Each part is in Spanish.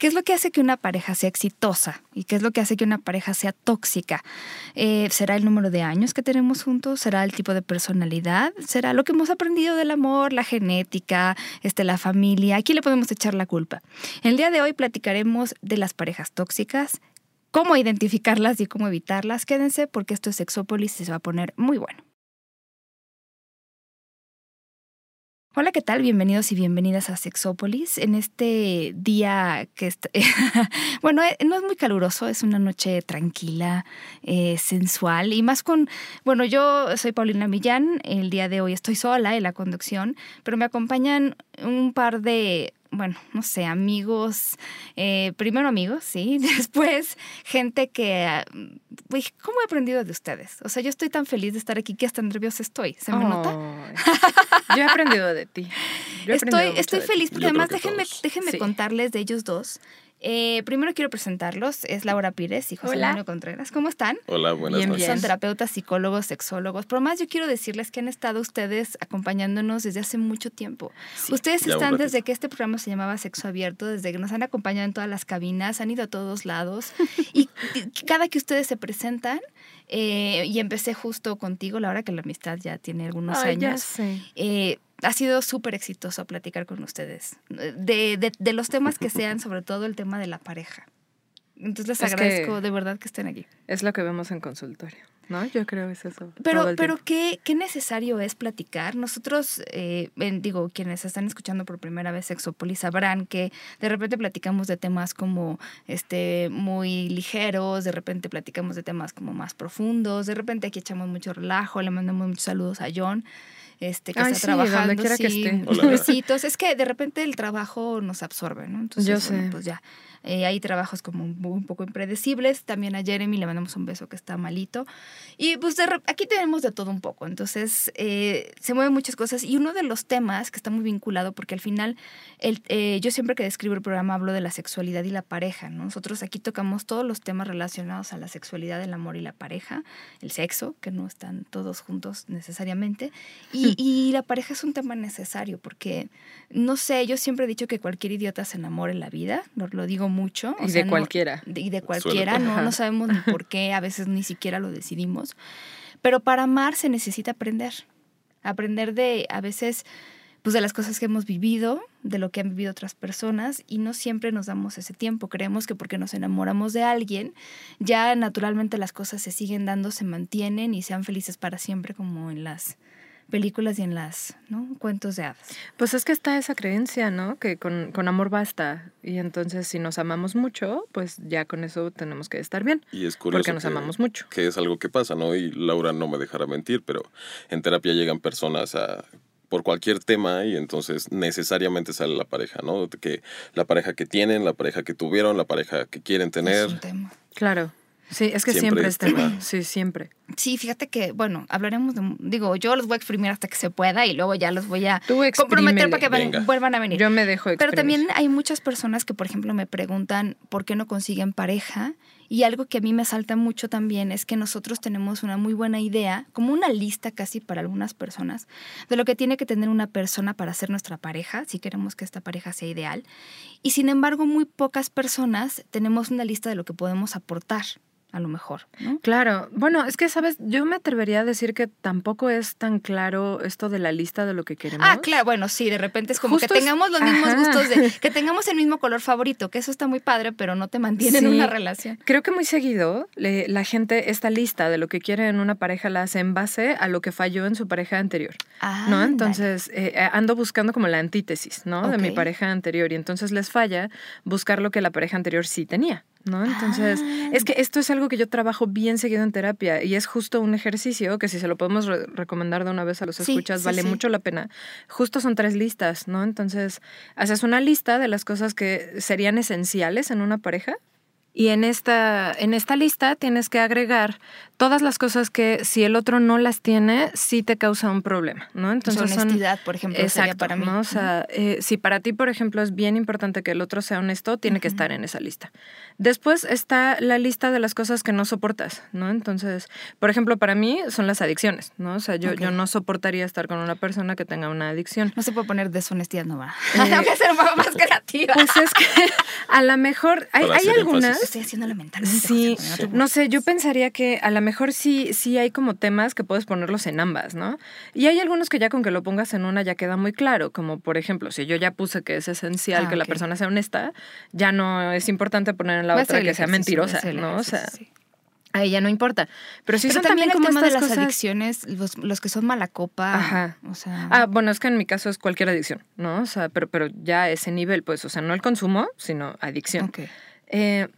¿Qué es lo que hace que una pareja sea exitosa? ¿Y qué es lo que hace que una pareja sea tóxica? Eh, ¿Será el número de años que tenemos juntos? ¿Será el tipo de personalidad? ¿Será lo que hemos aprendido del amor, la genética, este, la familia? ¿A quién le podemos echar la culpa? El día de hoy platicaremos de las parejas tóxicas, cómo identificarlas y cómo evitarlas. Quédense porque esto es Sexópolis y se va a poner muy bueno. Hola, ¿qué tal? Bienvenidos y bienvenidas a Sexópolis. En este día que está, bueno, eh, no es muy caluroso, es una noche tranquila, eh, sensual y más con, bueno, yo soy Paulina Millán, el día de hoy estoy sola en la conducción, pero me acompañan un par de, bueno, no sé, amigos, eh, primero amigos, sí, después gente que, ah, uy, ¿cómo he aprendido de ustedes? O sea, yo estoy tan feliz de estar aquí que hasta nerviosa estoy, ¿se me nota? Yo he aprendido de ti. Yo he Estoy, aprendido estoy feliz porque además déjenme, todos. déjenme Sí. contarles de ellos dos. Eh, primero quiero presentarlos, es Laura Pires y José Hola. Antonio Contreras. ¿Cómo están? Hola, buenas Bien, noches. bien. Son terapeutas, psicólogos, sexólogos. Pero más yo quiero decirles que han estado ustedes acompañándonos desde hace mucho tiempo. Sí. Ustedes Ya están desde que este programa se llamaba Sexo Abierto, desde que nos han acompañado en todas las cabinas, han ido a todos lados. y cada que ustedes se presentan, eh, y empecé justo contigo, Laura, que la amistad ya tiene algunos Ay, ya años. sé. Eh, ha sido súper exitoso platicar con ustedes. De, de- de los temas que sean, sobre todo el tema de la pareja. Entonces les Es que- agradezco de verdad que estén aquí. Es lo que vemos en consultorio, ¿no? Yo creo es eso. Pero, pero. ¿qué, qué necesario es platicar? Nosotros, eh, digo, quienes están escuchando por primera vez Sexópolis sabrán que de repente platicamos de temas como este muy ligeros, de repente platicamos de temas como más profundos, de repente aquí echamos mucho relajo, le mandamos muchos saludos a John. Este, que Ay, está sí, donde trabajando, quiera que sí, esté. Hola. besitos. Es que de repente el trabajo nos absorbe, ¿no? Entonces, Yo bueno, sé. pues ya. Eh, hay trabajos como un, un poco impredecibles. También a Jeremy le mandamos un beso que está malito. Y pues de aquí tenemos de todo un poco. Entonces, eh, se mueven muchas cosas. Y uno de los temas que está muy vinculado, porque al final, el, eh, yo siempre que describo el programa hablo de la sexualidad y la pareja. ¿no? Nosotros aquí tocamos todos los temas relacionados a la sexualidad, el amor y la pareja, el sexo, que no están todos juntos necesariamente. Y, y la pareja es un tema necesario, porque, no sé, yo siempre he dicho que cualquier idiota se enamora en la vida, lo, lo digo mucho. o Y sea, de no- cualquiera. de- y de cualquiera, no, no sabemos ni por qué, a veces ni siquiera lo decidimos. Pero para amar se necesita aprender. Aprender de, a veces, pues de las cosas que hemos vivido, de lo que han vivido otras personas, y no siempre nos damos ese tiempo. Creemos que porque nos enamoramos de alguien, ya naturalmente las cosas se siguen dando, se mantienen y sean felices para siempre, como en las películas y en las ¿no? cuentos de hadas. Pues es que está esa creencia, ¿no? Que con, con amor basta. Y entonces si nos amamos mucho, pues ya con eso tenemos que estar bien. Y es curioso Porque nos que, amamos mucho. que es algo que pasa, ¿no? Y Laura no me dejará mentir, pero en terapia llegan personas a por cualquier tema y entonces necesariamente sale la pareja, ¿no? Que la pareja que tienen, la pareja que tuvieron, la pareja que quieren tener. Es un tema. Claro. Sí, es que Siempre siempre, es es tema. Sí, siempre. Sí, fíjate que, bueno, hablaremos de, digo, yo los voy a exprimir hasta que se pueda y luego ya los voy a comprometer para que Venga. vuelvan a venir. Yo me dejo Pero exprimir. también hay muchas personas que, por ejemplo, me preguntan por qué no consiguen pareja. Y algo que a mí me salta mucho también es que nosotros tenemos una muy buena idea, como una lista casi para algunas personas, de lo que tiene que tener una persona para ser nuestra pareja, si queremos que esta pareja sea ideal. Y sin embargo, muy pocas personas tenemos una lista de lo que podemos aportar, a lo mejor, ¿no? Claro, bueno, es que, ¿sabes? Yo me atrevería a decir que tampoco es tan claro esto de la lista de lo que queremos. Ah, claro, bueno, sí, de repente es como Justo que es- tengamos los mismos Ajá. gustos, de, que tengamos el mismo color favorito, que eso está muy padre, pero no te mantiene en una relación. Creo que muy seguido le- la gente esta lista de lo que quiere en una pareja la hace en base a lo que falló en su pareja anterior, ¿no? Ándale. Entonces eh, eh, ando buscando como la antítesis, ¿no? De mi pareja anterior y entonces les falla buscar lo que la pareja anterior sí tenía, ¿no? Entonces Ah. es que esto es algo que yo trabajo bien seguido en terapia y es justo un ejercicio que si se lo podemos re- recomendar de una vez a los Sí, escuchas sí, vale sí. mucho la pena. Justo son tres listas, ¿no? Entonces haces una lista de las cosas que serían esenciales en una pareja Y en esta, en esta lista tienes que agregar todas las cosas que si el otro no las tiene, sí te causa un problema, ¿no? Entonces, honestidad, por ejemplo, sería para mí. ¿no? O sea, eh, si para ti, por ejemplo, es bien importante que el otro sea honesto, tiene que estar en esa lista. Después está la lista de las cosas que no soportas, ¿no? Entonces, por ejemplo, para mí son las adicciones, ¿no? O sea, yo, yo no soportaría estar con una persona que tenga una adicción. No se puede poner deshonestidad, no va. Eh, Tengo que ser un poco más creativa. Pues es que a lo mejor hay, hay algunas... Estoy haciendo mentalmente. Sí, no sé, yo pensaría que a lo mejor sí, sí hay como temas que puedes ponerlos en ambas, ¿no? Y hay algunos que ya con que lo pongas en una ya queda muy claro, como por ejemplo, si yo ya puse que es esencial Ah, que la persona sea honesta, ya no es importante poner en la otra que sea mentirosa, ¿no? O sea, sí. a ella no importa. Pero sí Pero son también también el como tema de las cosas- adicciones, los, los que son mala copa. Ajá. O sea. Ah, bueno, es que en mi caso es cualquier adicción, ¿no? O sea, pero, pero ya a ese nivel, pues, o sea, no el consumo, sino adicción. ok. Eh,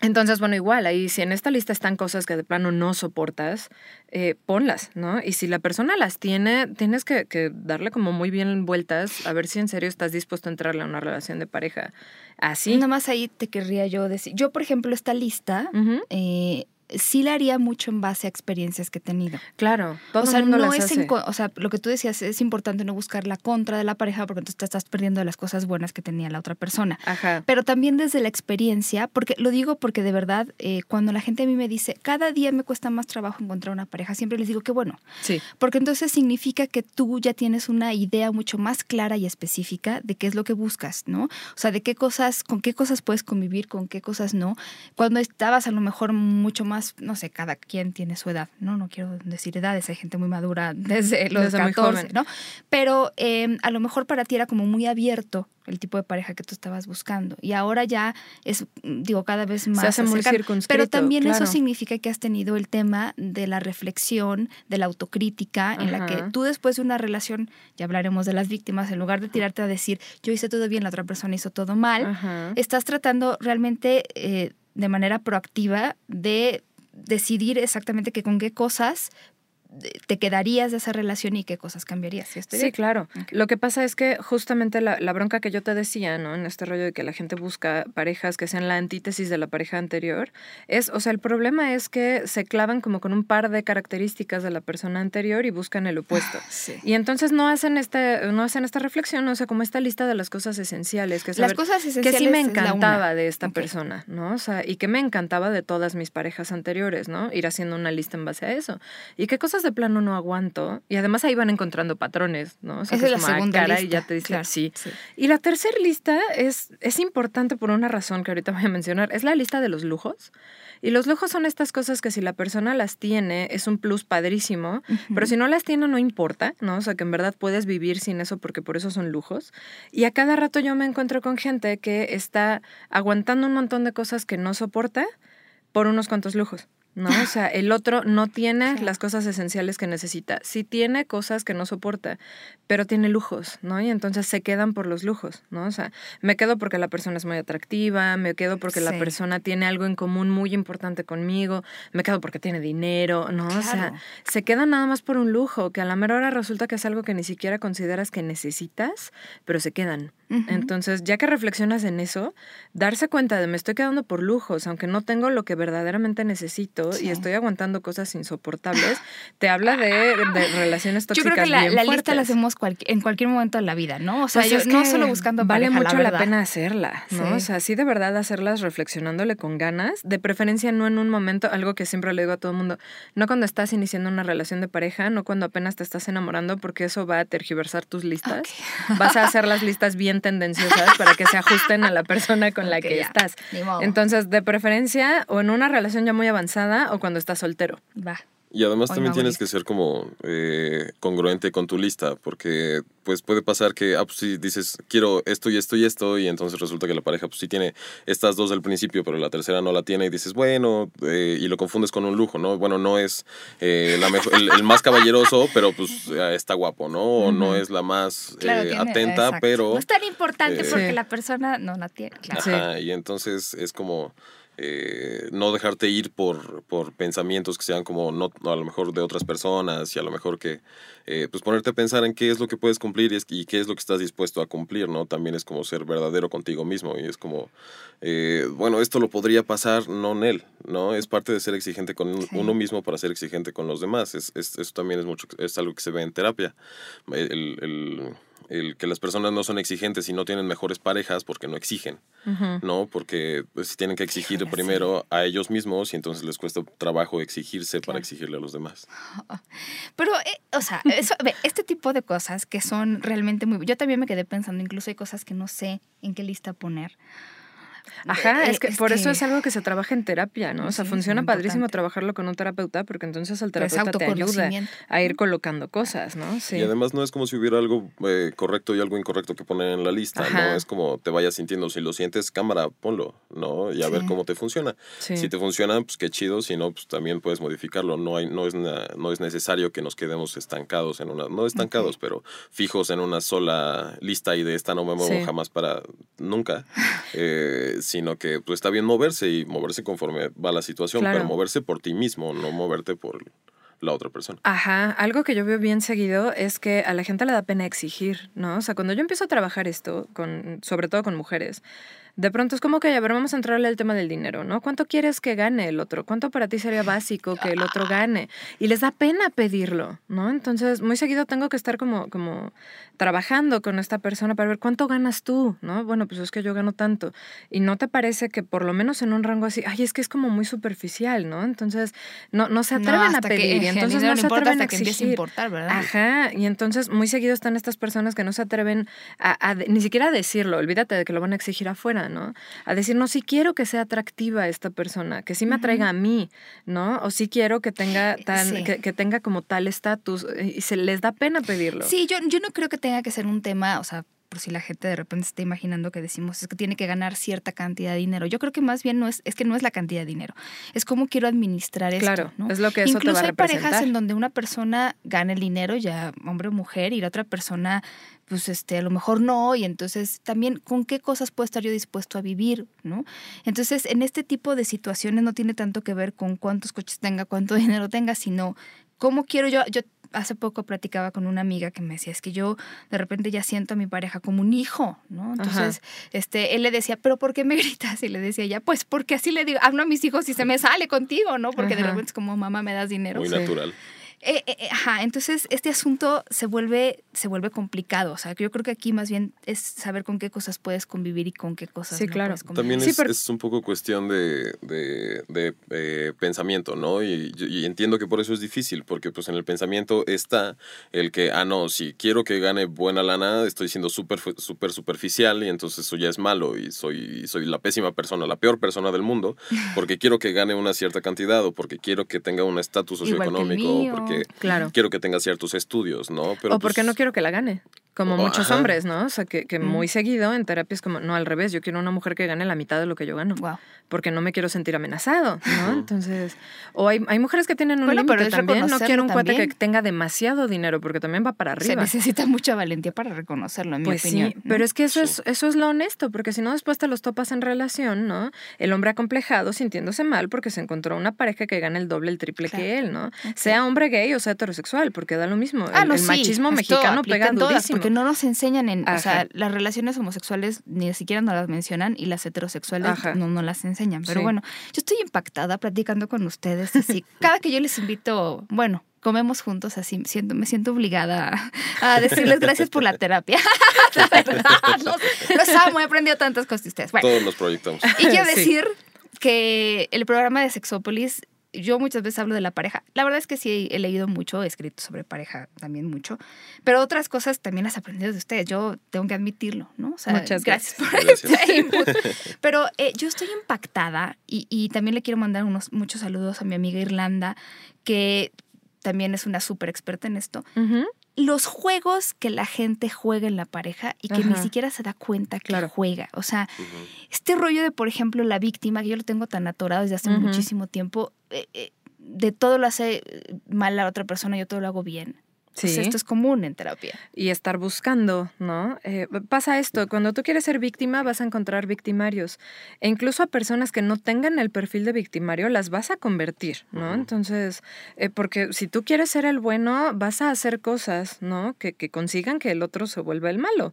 entonces, bueno, igual, ahí si en esta lista están cosas que de plano no soportas, eh, ponlas, ¿no? Y si la persona las tiene, tienes que, que darle como muy bien vueltas a ver si en serio estás dispuesto a entrarle a una relación de pareja así. Nada más ahí te querría yo decir. Yo, por ejemplo, esta lista eh, sí la haría mucho en base a experiencias que he tenido. Claro, todo o sea, el mundo no las es hace. o sea, lo que tú decías es importante no buscar la contra de la pareja porque entonces te estás perdiendo de las cosas buenas que tenía la otra persona. Ajá. Pero también desde la experiencia, porque lo digo porque de verdad, eh, cuando la gente a mí me dice, cada día me cuesta más trabajo encontrar una pareja, siempre les digo que bueno, Sí. porque entonces significa que tú ya tienes una idea mucho más clara y específica de qué es lo que buscas, ¿no? O sea, de qué cosas, con qué cosas puedes convivir, con qué cosas no. Cuando estabas a lo mejor mucho más, no sé, cada quien tiene su edad, ¿no? No quiero decir edades, hay gente muy madura desde los Desde muy 14, joven. ¿no? Pero eh, a lo mejor para ti era como muy abierto el tipo de pareja que tú estabas buscando. Y ahora ya es, digo, cada vez más. hace muy Pero también eso significa que has tenido el tema de la reflexión, de la autocrítica, en la que tú después de una relación, ya hablaremos de las víctimas, en lugar de tirarte a decir, yo hice todo bien, la otra persona hizo todo mal, Ajá. estás tratando realmente eh, de manera proactiva de decidir exactamente que con qué cosas te quedarías de esa relación y qué cosas cambiarías. ¿Sí, estoy Sí, bien? claro. Lo que pasa es que justamente la, la bronca que yo te decía, ¿no? En este rollo de que la gente busca parejas que sean la antítesis de la pareja anterior, es, o sea, el problema es que se clavan como con un par de características de la persona anterior y buscan el opuesto. Sí. Y entonces no hacen este, no hacen esta reflexión, o sea, como esta lista de las cosas esenciales, que Las cosas que esenciales sí me encantaba de esta persona, ¿no? O sea, y que me encantaba de todas mis parejas anteriores, ¿no? Ir haciendo una lista en base a eso. Y qué cosas de plano no aguanto. Y además ahí van encontrando patrones, ¿no? O sea, Esa es la ah, segunda lista. ya te dice, claro, sí. sí. Y la tercera lista es, es importante por una razón que ahorita voy a mencionar. Es la lista de los lujos. Y los lujos son estas cosas que si la persona las tiene es un plus padrísimo, pero si no las tiene no importa, ¿no? O sea, que en verdad puedes vivir sin eso porque por eso son lujos. Y a cada rato yo me encuentro con gente que está aguantando un montón de cosas que no soporta por unos cuantos lujos. ¿No? O sea, el otro no tiene Claro. las cosas esenciales que necesita. Sí tiene cosas que no soporta, pero tiene lujos, ¿no? Y entonces se quedan por los lujos, ¿no? O sea, me quedo porque la persona es muy atractiva, me quedo porque la Sí. persona tiene algo en común muy importante conmigo, me quedo porque tiene dinero, ¿no? O sea, Claro. se quedan nada más por un lujo, que a la mera hora resulta que es algo que ni siquiera consideras que necesitas, pero se quedan. Ujú. Entonces, ya que reflexionas en eso, darse cuenta de me estoy quedando por lujos, aunque no tengo lo que verdaderamente necesito Sí. y estoy aguantando cosas insoportables, te habla de, de relaciones Yo tóxicas creo que la, bien la lista la hacemos cualqui- en cualquier momento de la vida, ¿no? O sea, Pues yo es no que solo buscando vale pareja, mucho la, verdad. pena hacerla, ¿no? Sí. O sea, sí de verdad hacerlas reflexionándole con ganas, de preferencia no en un momento, algo que siempre le digo a todo el mundo, no cuando estás iniciando una relación de pareja, no cuando apenas te estás enamorando, porque eso va a tergiversar tus listas. Vas a hacer las listas bien tendenciosas para que se ajusten a la persona con la Ok, que ya. estás. Entonces, de preferencia, o en una relación ya muy avanzada, o cuando estás soltero. Va. Y además Hoy también tienes que ser como eh, congruente con tu lista, porque pues puede pasar que, ah, pues sí, dices, quiero esto y esto y esto, y entonces resulta que la pareja pues sí tiene estas dos al principio, pero la tercera no la tiene, y dices, bueno, eh, y lo confundes con un lujo, ¿no? Bueno, no es eh, la mejor- el, el más caballeroso, pero pues está guapo, ¿no? O no es la más Claro, eh, tiene- atenta, exacto. pero... No es tan importante eh, porque Sí. la persona no la tiene. Claro. Sí. Y entonces es como eh, no dejarte ir por, por pensamientos que sean como no, a lo mejor de otras personas y a lo mejor que eh, pues ponerte a pensar en qué es lo que puedes cumplir y, y, qué es lo que estás dispuesto a cumplir, ¿no? También es como ser verdadero contigo mismo y es como, eh, bueno, esto lo podría pasar, no en él, ¿no? Es parte de ser exigente con uno mismo para ser exigente con los demás. Es, es, eso también es, mucho, es algo que se ve en terapia. el, el el que las personas no son exigentes y no tienen mejores parejas porque no exigen, ¿no? Porque pues, tienen que exigir primero a ellos mismos y entonces les cuesta trabajo exigirse para exigirle a los demás. Pero, eh, o sea, este tipo de cosas que son realmente muy... Yo también me quedé pensando, incluso hay cosas que no sé en qué lista poner. Ajá, es que por eso es algo que se trabaja en terapia, ¿no? O sea, funciona padrísimo trabajarlo con un terapeuta porque entonces el terapeuta te ayuda a ir colocando cosas, ¿no? Sí. Y además no es como si hubiera algo eh, correcto y algo incorrecto que poner en la lista, ¿no? Es como te vayas sintiendo. Si lo sientes, cámara, ponlo, ¿no? Y a ver cómo te funciona. Si te funciona, pues qué chido. Si no, pues también puedes modificarlo. No, hay, no, es, no es necesario que nos quedemos estancados en una... No estancados, pero fijos en una sola lista y de esta no me muevo jamás para... Nunca. Eh, sino que pues, está bien moverse y moverse conforme va la situación, pero moverse por ti mismo, no moverte por la otra persona. Ajá, algo que yo veo bien seguido es que a la gente le da pena exigir, ¿no? O sea, cuando yo empiezo a trabajar esto, con, sobre todo con mujeres, de pronto es como que, a ver, vamos a entrarle al tema del dinero, ¿no? ¿Cuánto quieres que gane el otro? ¿Cuánto para ti sería básico que el otro gane? Y les da pena pedirlo, ¿no? Entonces, muy seguido tengo que estar como, como trabajando con esta persona para ver cuánto ganas tú, ¿no? Bueno, pues es que yo gano tanto. Y no te parece que por lo menos en un rango así, ay, es que es como muy superficial, ¿no? Entonces, no, no se atreven a pedir. y entonces no se atreven a exigir. importar, ¿verdad? Ajá. Y entonces, muy seguido están estas personas que no se atreven a, ni siquiera a decirlo. Olvídate de que lo van a exigir afuera, ¿no? A decir, no, sí quiero que sea atractiva esta persona, que sí me atraiga a mí, ¿no? O sí quiero que tenga, tan, que, tenga como tal estatus eh, y se les da pena pedirlo. Sí, yo, yo no creo que tenga que ser un tema, o sea, por si la gente de repente está imaginando que decimos es que tiene que ganar cierta cantidad de dinero. Yo creo que más bien no es, es que no es la cantidad de dinero, es cómo quiero administrar esto. Claro, ¿no? es lo que eso Incluso te va a hay parejas en donde una persona gana el dinero, ya hombre o mujer, y la otra persona, pues este, a lo mejor no, y entonces también con qué cosas puedo estar yo dispuesto a vivir, ¿no? Entonces, en este tipo de situaciones no tiene tanto que ver con cuántos coches tenga, cuánto dinero tenga, sino cómo quiero yo, yo hace poco platicaba con una amiga que me decía, es que yo de repente ya siento a mi pareja como un hijo, ¿no? Entonces, este, él le decía, pero ¿por qué me gritas? Y le decía ya, pues porque así le digo, hablo a mis hijos y se me sale contigo, ¿no? Porque de repente es como, mamá, me das dinero. Muy natural. Eh, eh, eh, ajá, entonces este asunto se vuelve, se vuelve complicado. O sea, yo creo que aquí más bien es saber con qué cosas puedes convivir y con qué cosas sí, no claro. puedes convivir. También es, es, un poco cuestión de, de, de pensamiento, ¿no? Y, y, entiendo que por eso es difícil, porque pues en el pensamiento está el que, ah, no, si quiero que gane buena lana, estoy siendo súper super superficial y entonces eso ya es malo y soy, soy la pésima persona, la peor persona del mundo, porque quiero que gane una cierta cantidad o porque quiero que tenga un estatus socioeconómico porque claro. quiero que tenga ciertos estudios, ¿no? Pero o porque pues no quiero que la gane. Como muchos hombres, ¿no? O sea, que, que muy seguido en terapia es como, no, al revés, yo quiero una mujer que gane la mitad de lo que yo gano. Wow. Porque no me quiero sentir amenazado, ¿no? Entonces, o hay, hay mujeres que tienen un límite también. No quiero un cuate que tenga demasiado dinero porque también va para arriba. Se necesita mucha valentía para reconocerlo, en pues mi opinión. Sí, pero es que eso, es, eso es lo honesto, porque si no después te los topas en relación, ¿no? El hombre acomplejado sintiéndose mal porque se encontró una pareja que gana el doble, el triple que él, ¿no? Sea hombre gay o sea heterosexual, porque da lo mismo. Ah, el, no, el machismo mexicano pega durísimo. porque no nos enseñan en, o sea, las relaciones homosexuales ni siquiera nos las mencionan y las heterosexuales no, no las enseñan. Pero bueno, yo estoy impactada platicando con ustedes así. Cada que yo les invito, bueno, comemos juntos así, siento, me siento obligada a, decirles gracias por la terapia. la verdad, los, los, amo, he aprendido tantas cosas de ustedes. Bueno, Todos los proyectamos. Y quiero decir que el programa de Sexópolis yo muchas veces hablo de la pareja. La verdad es que sí he leído mucho, he escrito sobre pareja también mucho, pero otras cosas también las he aprendido de ustedes. Yo tengo que admitirlo, ¿no? O sea, Muchas gracias, por este input. Pero eh, yo estoy impactada y, y, también le quiero mandar unos muchos saludos a mi amiga Irlanda, que también es una súper experta en esto. Uh -huh los juegos que la gente juega en la pareja y que Ajá. ni siquiera se da cuenta que claro. juega. O sea, uh -huh. este rollo de, por ejemplo, la víctima, que yo lo tengo tan atorado desde hace uh -huh. muchísimo tiempo, eh, eh, de todo lo hace mal a la otra persona, yo todo lo hago bien. Pues esto es común en terapia. Y estar buscando, ¿no? Eh, pasa esto, cuando tú quieres ser víctima vas a encontrar victimarios. E incluso a personas que no tengan el perfil de victimario las vas a convertir, ¿no? Entonces, eh, porque si tú quieres ser el bueno, vas a hacer cosas, ¿no? Que, que consigan que el otro se vuelva el malo.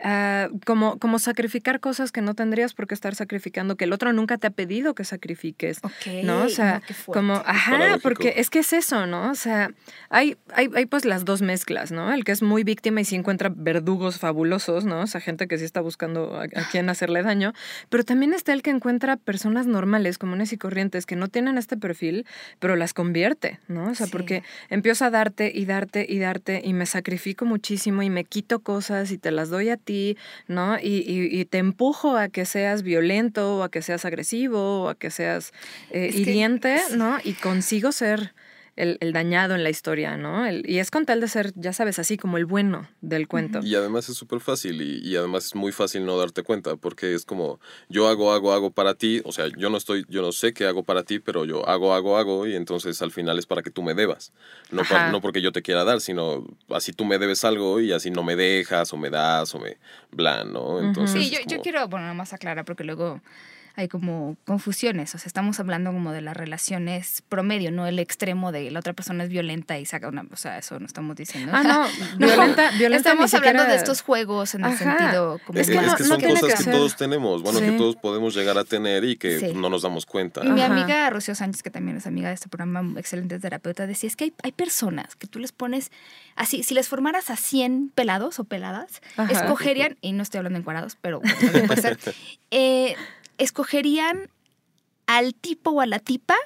Ah, como, como sacrificar cosas que no tendrías por qué estar sacrificando, que el otro nunca te ha pedido que sacrifiques, ¿no? O sea, como, ajá, porque es que es eso, ¿no? O sea, hay, hay, hay pues las dos mezclas, ¿no? El que es muy víctima y sí encuentra verdugos fabulosos, ¿no? O sea, gente que sí está buscando a, quién hacerle daño, pero también está el que encuentra personas normales, comunes y corrientes, que no tienen este perfil, pero las convierte, ¿no? O sea, porque empiezo a darte y darte y darte y me sacrifico muchísimo y me quito cosas y te las doy a ti, ¿no? Y, y, te empujo a que seas violento o a que seas agresivo o a que seas eh, hiriente, ¿no? Y consigo ser el, dañado en la historia, ¿no? y es con tal de ser, ya sabes, así como el bueno del cuento. Y además es súper fácil y, además es muy fácil no darte cuenta porque es como yo hago, hago, hago para ti, o sea, yo no estoy, yo no sé qué hago para ti, pero yo hago, hago, hago y entonces al final es para que tú me debas. No, no porque yo te quiera dar, sino así tú me debes algo y así no me dejas o me das o me blan, ¿no? Entonces, sí, yo, yo quiero, bueno, nada más aclarar porque luego hay como confusiones. O sea, estamos hablando como de las relaciones promedio, no el extremo de la otra persona es violenta y saca una. O sea, eso no estamos diciendo. Ah, no, violenta, violenta. Estamos hablando de estos juegos en el sentido como. Es que, son cosas que, todos tenemos, bueno, que todos podemos llegar a tener y que no nos damos cuenta. Y mi amiga Rocío Sánchez, que también es amiga de este programa, excelente terapeuta, decía: es que hay, hay personas que tú les pones así, si les formaras a 100 pelados o peladas, escogerían, y no estoy hablando encuadrados, pero puede ser, eh, escogerían al tipo o a la tipa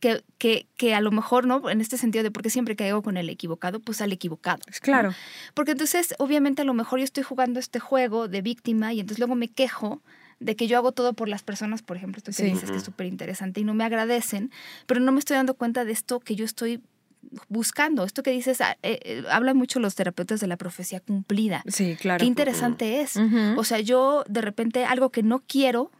que, que, que, a lo mejor, ¿no? En este sentido de porque siempre caigo con el equivocado, pues al equivocado. Claro. Porque entonces, obviamente, a lo mejor yo estoy jugando este juego de víctima y entonces luego me quejo de que yo hago todo por las personas, por ejemplo, esto que dices que es súper interesante y no me agradecen, pero no me estoy dando cuenta de esto que yo estoy buscando. Esto que dices, ah, eh, eh, hablan mucho los terapeutas de la profecía cumplida. Sí, claro. Qué interesante es. O sea, yo de repente algo que no quiero,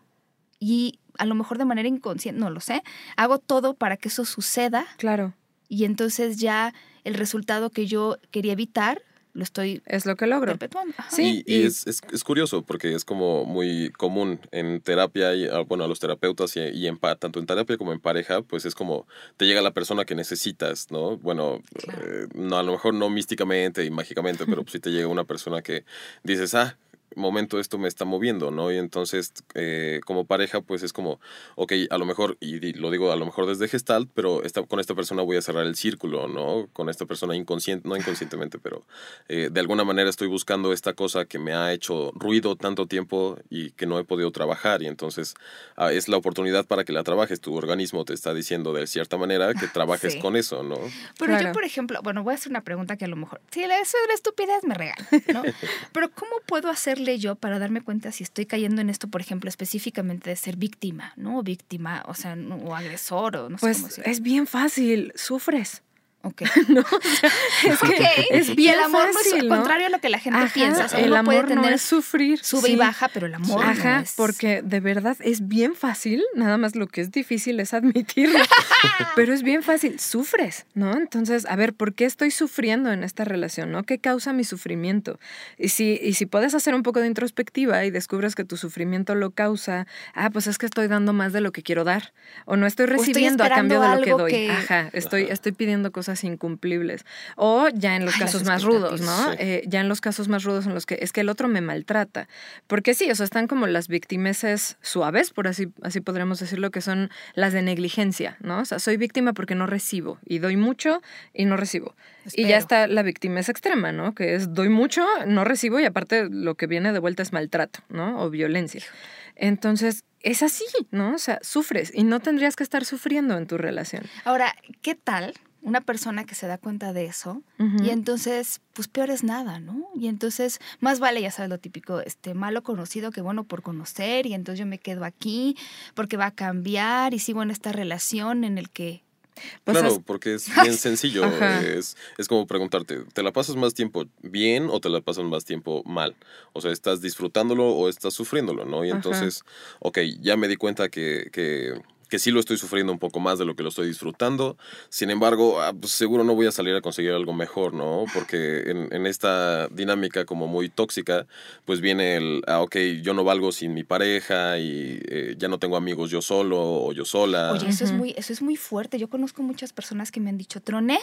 y a lo mejor de manera inconsciente, no lo sé, hago todo para que eso suceda. Claro. Y entonces ya el resultado que yo quería evitar lo estoy es lo que logro perpetuando. Sí, y, es, es, es, curioso porque es como muy común en terapia y ah, bueno a los terapeutas y, en tanto en terapia como en pareja pues es como te llega la persona que necesitas no bueno eh, no a lo mejor no místicamente y mágicamente pero si te llega una persona que dices ah momento esto me está moviendo, ¿no? Y entonces, eh, como pareja, pues es como, ok, a lo mejor, y lo digo a lo mejor desde Gestalt, pero esta, con esta persona voy a cerrar el círculo, ¿no? Con esta persona inconsciente, no inconscientemente, pero eh, de alguna manera estoy buscando esta cosa que me ha hecho ruido tanto tiempo y que no he podido trabajar, y entonces ah, es la oportunidad para que la trabajes. Tu organismo te está diciendo de cierta manera que trabajes con eso, ¿no? Pero yo, por ejemplo, bueno, voy a hacer una pregunta que a lo mejor, si eso es la estupidez, me regala, ¿no? pero ¿cómo puedo hacer yo para darme cuenta si estoy cayendo en esto, por ejemplo, específicamente de ser víctima, ¿no? Víctima, o sea, o agresor, o no sé pues cómo Es bien fácil, sufres. Ok. no, es que es bien y el amor fácil, no contrario a lo que la gente piensa. O sea, el amor puede tener, no es sufrir. Sube y baja, pero el amor Ajá, no es... porque de verdad es bien fácil, nada más lo que es difícil es admitirlo. pero es bien fácil, sufres, ¿no? Entonces, a ver, ¿por qué estoy sufriendo en esta relación, no? ¿Qué causa mi sufrimiento? Y si, y si puedes hacer un poco de introspectiva y descubres que tu sufrimiento lo causa, ah, pues es que estoy dando más de lo que quiero dar. O no estoy recibiendo a cambio de lo que doy. Ajá, estoy, estoy pidiendo cosas incumplibles. O ya en los casos más rudos, ¿no? Eh, ya en los casos más rudos en los que es que el otro me maltrata. Porque sí, o sea, están como las victimeses suaves, por así, así podríamos decirlo, que son las de negligencia, ¿no? O sea, soy víctima porque no recibo y doy mucho y no recibo. Y ya está la victimez extrema, ¿no? Que es doy mucho, no recibo y aparte lo que viene de vuelta es maltrato, ¿no? O violencia. Entonces, es así, ¿no? O sea, sufres y no tendrías que estar sufriendo en tu relación. Ahora, ¿qué tal una persona que se da cuenta de eso y entonces pues peor es nada, ¿no? Y entonces más vale, ya sabes lo típico, este malo conocido que bueno por conocer y entonces yo me quedo aquí porque va a cambiar y sigo en esta relación en el que pues claro, porque es bien sencillo. es, es, como preguntarte, ¿te la pasas más tiempo bien o te la pasas más tiempo mal? O sea, ¿estás disfrutándolo o estás sufriéndolo, no? Y entonces, ok, ya me di cuenta que, que que sí lo estoy sufriendo un poco más de lo que lo estoy disfrutando. Sin embargo, ah, pues, seguro no voy a salir a conseguir algo mejor, ¿no? Porque en, en, esta dinámica como muy tóxica, pues viene el, ah, ok, yo no valgo sin mi pareja y eh, ya no tengo amigos yo solo o yo sola. Oye, eso, es muy, eso es muy fuerte. Yo conozco muchas personas que me han dicho, troné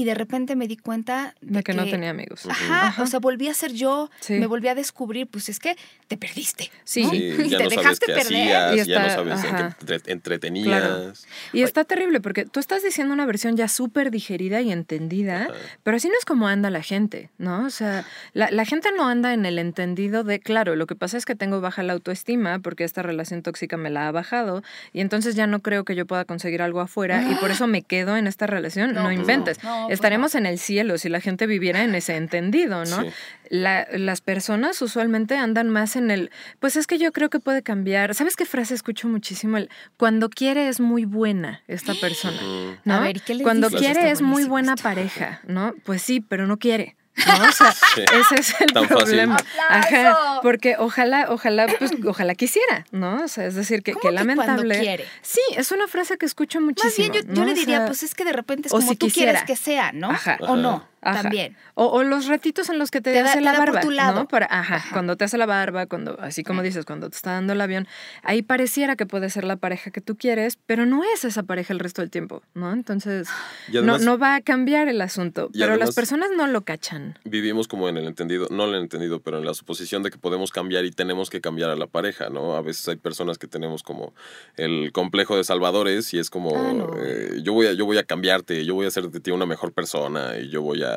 y de repente me di cuenta de, que, no tenía amigos. Ajá, o sea, volví a ser yo, me volví a descubrir, pues es que te perdiste. Sí, y te dejaste perder. ya no sabes en qué entretenías. Y está terrible porque tú estás diciendo una versión ya súper digerida y entendida, pero así no es como anda la gente, ¿no? O sea, la, la gente no anda en el entendido de, claro, lo que pasa es que tengo baja la autoestima porque esta relación tóxica me la ha bajado y entonces ya no creo que yo pueda conseguir algo afuera y por eso me quedo en esta relación. No, inventes. No, pues Estaremos en el cielo si la gente viviera en ese entendido, ¿no? las personas usualmente andan más en el, pues es que yo creo que puede cambiar. ¿Sabes qué frase escucho muchísimo? El, cuando quiere es muy buena esta persona, ¿no? A ver, ¿qué le Cuando quiere es muy buena pareja, ¿no? Pues sí, pero no quiere. ¿No? O sea, ese es el problema. Ajá, porque ojalá, ojalá, pues, ojalá quisiera, ¿no? O sea, es decir, que, que lamentable. Que quiere? Sí, es una frase que escucho muchísimo. Más bien, yo, le diría, pues es que de repente es como tú quieres que sea, ¿no? Ajá. O no. También. O, los ratitos en los que te, hace la barba. ¿no? Para, ajá, cuando te hace la barba, cuando, así como dices, cuando te está dando el avión, ahí pareciera que puede ser la pareja que tú quieres, pero no es esa pareja el resto del tiempo, ¿no? Entonces, no, no va a cambiar el asunto. Pero las personas no lo cachan. Vivimos como en el entendido, no en el entendido, pero en la suposición de que podemos cambiar y tenemos que cambiar a la pareja, ¿no? A veces hay personas que tenemos como el complejo de salvadores y es como, ah, eh, yo, voy a, yo voy a cambiarte, yo voy a hacer de ti una mejor persona y yo voy a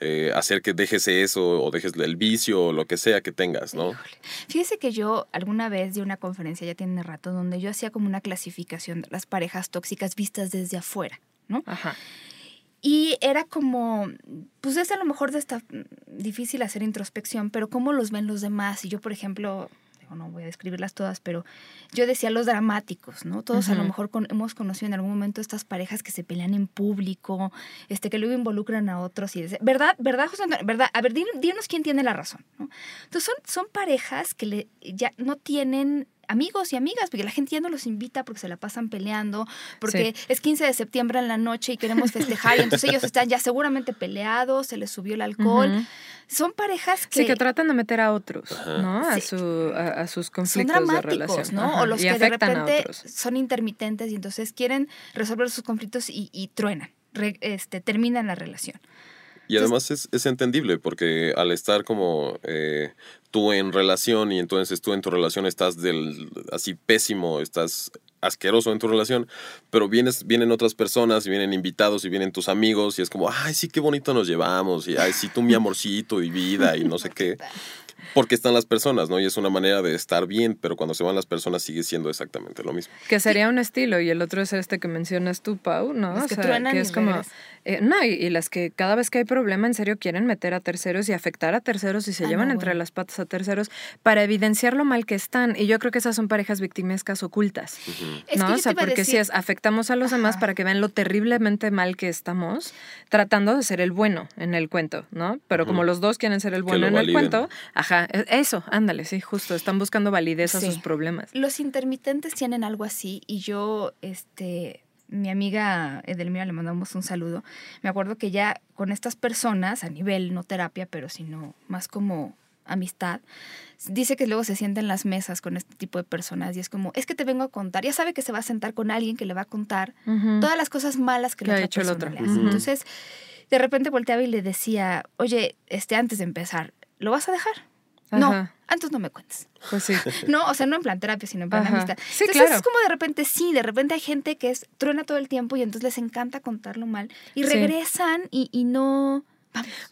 eh, hacer que dejes eso o dejes el vicio o lo que sea que tengas, ¿no? Fíjese que yo alguna vez di una conferencia, ya tiene rato, donde yo hacía como una clasificación de las parejas tóxicas vistas desde afuera, ¿no? Ajá. Y era como, pues es a lo mejor de esta, difícil hacer introspección, pero cómo los ven los demás. Y yo, por ejemplo, no voy a describirlas todas, pero yo decía los dramáticos, ¿no? Todos a lo mejor hemos conocido en algún momento estas parejas que se pelean en público, este, que luego involucran a otros y ¿verdad? ¿Verdad, José ¿Verdad? A ver, dinos quién tiene la razón, ¿no? Entonces son, son parejas que le, ya no tienen amigos y amigas, porque la gente ya no los invita porque se la pasan peleando, porque es 15 de septiembre en la noche y queremos festejar, y entonces ellos están ya seguramente peleados, se les subió el alcohol. Son parejas que... Sí, que tratan de meter a otros, ¿no? A, su, a, sus conflictos son dramáticos, de relación. ¿no? O los que de repente son intermitentes y entonces quieren resolver sus conflictos y, truenan, este, terminan la relación. Y además es, es, entendible porque al estar como eh, tú en relación y entonces tú en tu relación estás del así pésimo, estás asqueroso en tu relación, pero vienes, vienen otras personas y vienen invitados y vienen tus amigos y es como, ay, sí, qué bonito nos llevamos y ay, sí, tú mi amorcito y vida y no sé qué. Porque están las personas, ¿no? Y es una manera de estar bien, pero cuando se van las personas sigue siendo exactamente lo mismo. Que sería un estilo, y el otro es este que mencionas tú, Pau, ¿no? o sea, que es como... Eh, no, y, las que cada vez que hay problema en serio quieren meter a terceros y afectar a terceros y se ah, llevan entre las patas a terceros para evidenciar lo mal que están. Y yo creo que esas son parejas victimescas ocultas. ¿No? o sea, porque si es afectamos a los demás para que vean lo terriblemente mal que estamos, tratando de ser el bueno en el cuento, ¿no? Pero como los dos quieren ser el bueno en el cuento, ajá, e, eso, ándale, sí, justo, están buscando validez a sus problemas. Los intermitentes tienen algo así y yo, este, mi amiga Edelmira le mandamos un saludo. Me acuerdo que ya con estas personas, a nivel no terapia, pero sino más como amistad, dice que luego se sienta en las mesas con este tipo de personas y es como, es que te vengo a contar. Ya sabe que se va a sentar con alguien que le va a contar todas las cosas malas que, le ha hecho el otro. Entonces, de repente volteaba y le decía, oye, este, antes de empezar, ¿lo vas a dejar? No, antes no me cuentes. Pues sí. No, o sea, no en plan terapia, sino en plan amistad. Sí, entonces claro. es como de repente, sí, de repente hay gente que es, truena todo el tiempo y entonces les encanta contarlo mal. Y regresan y, y no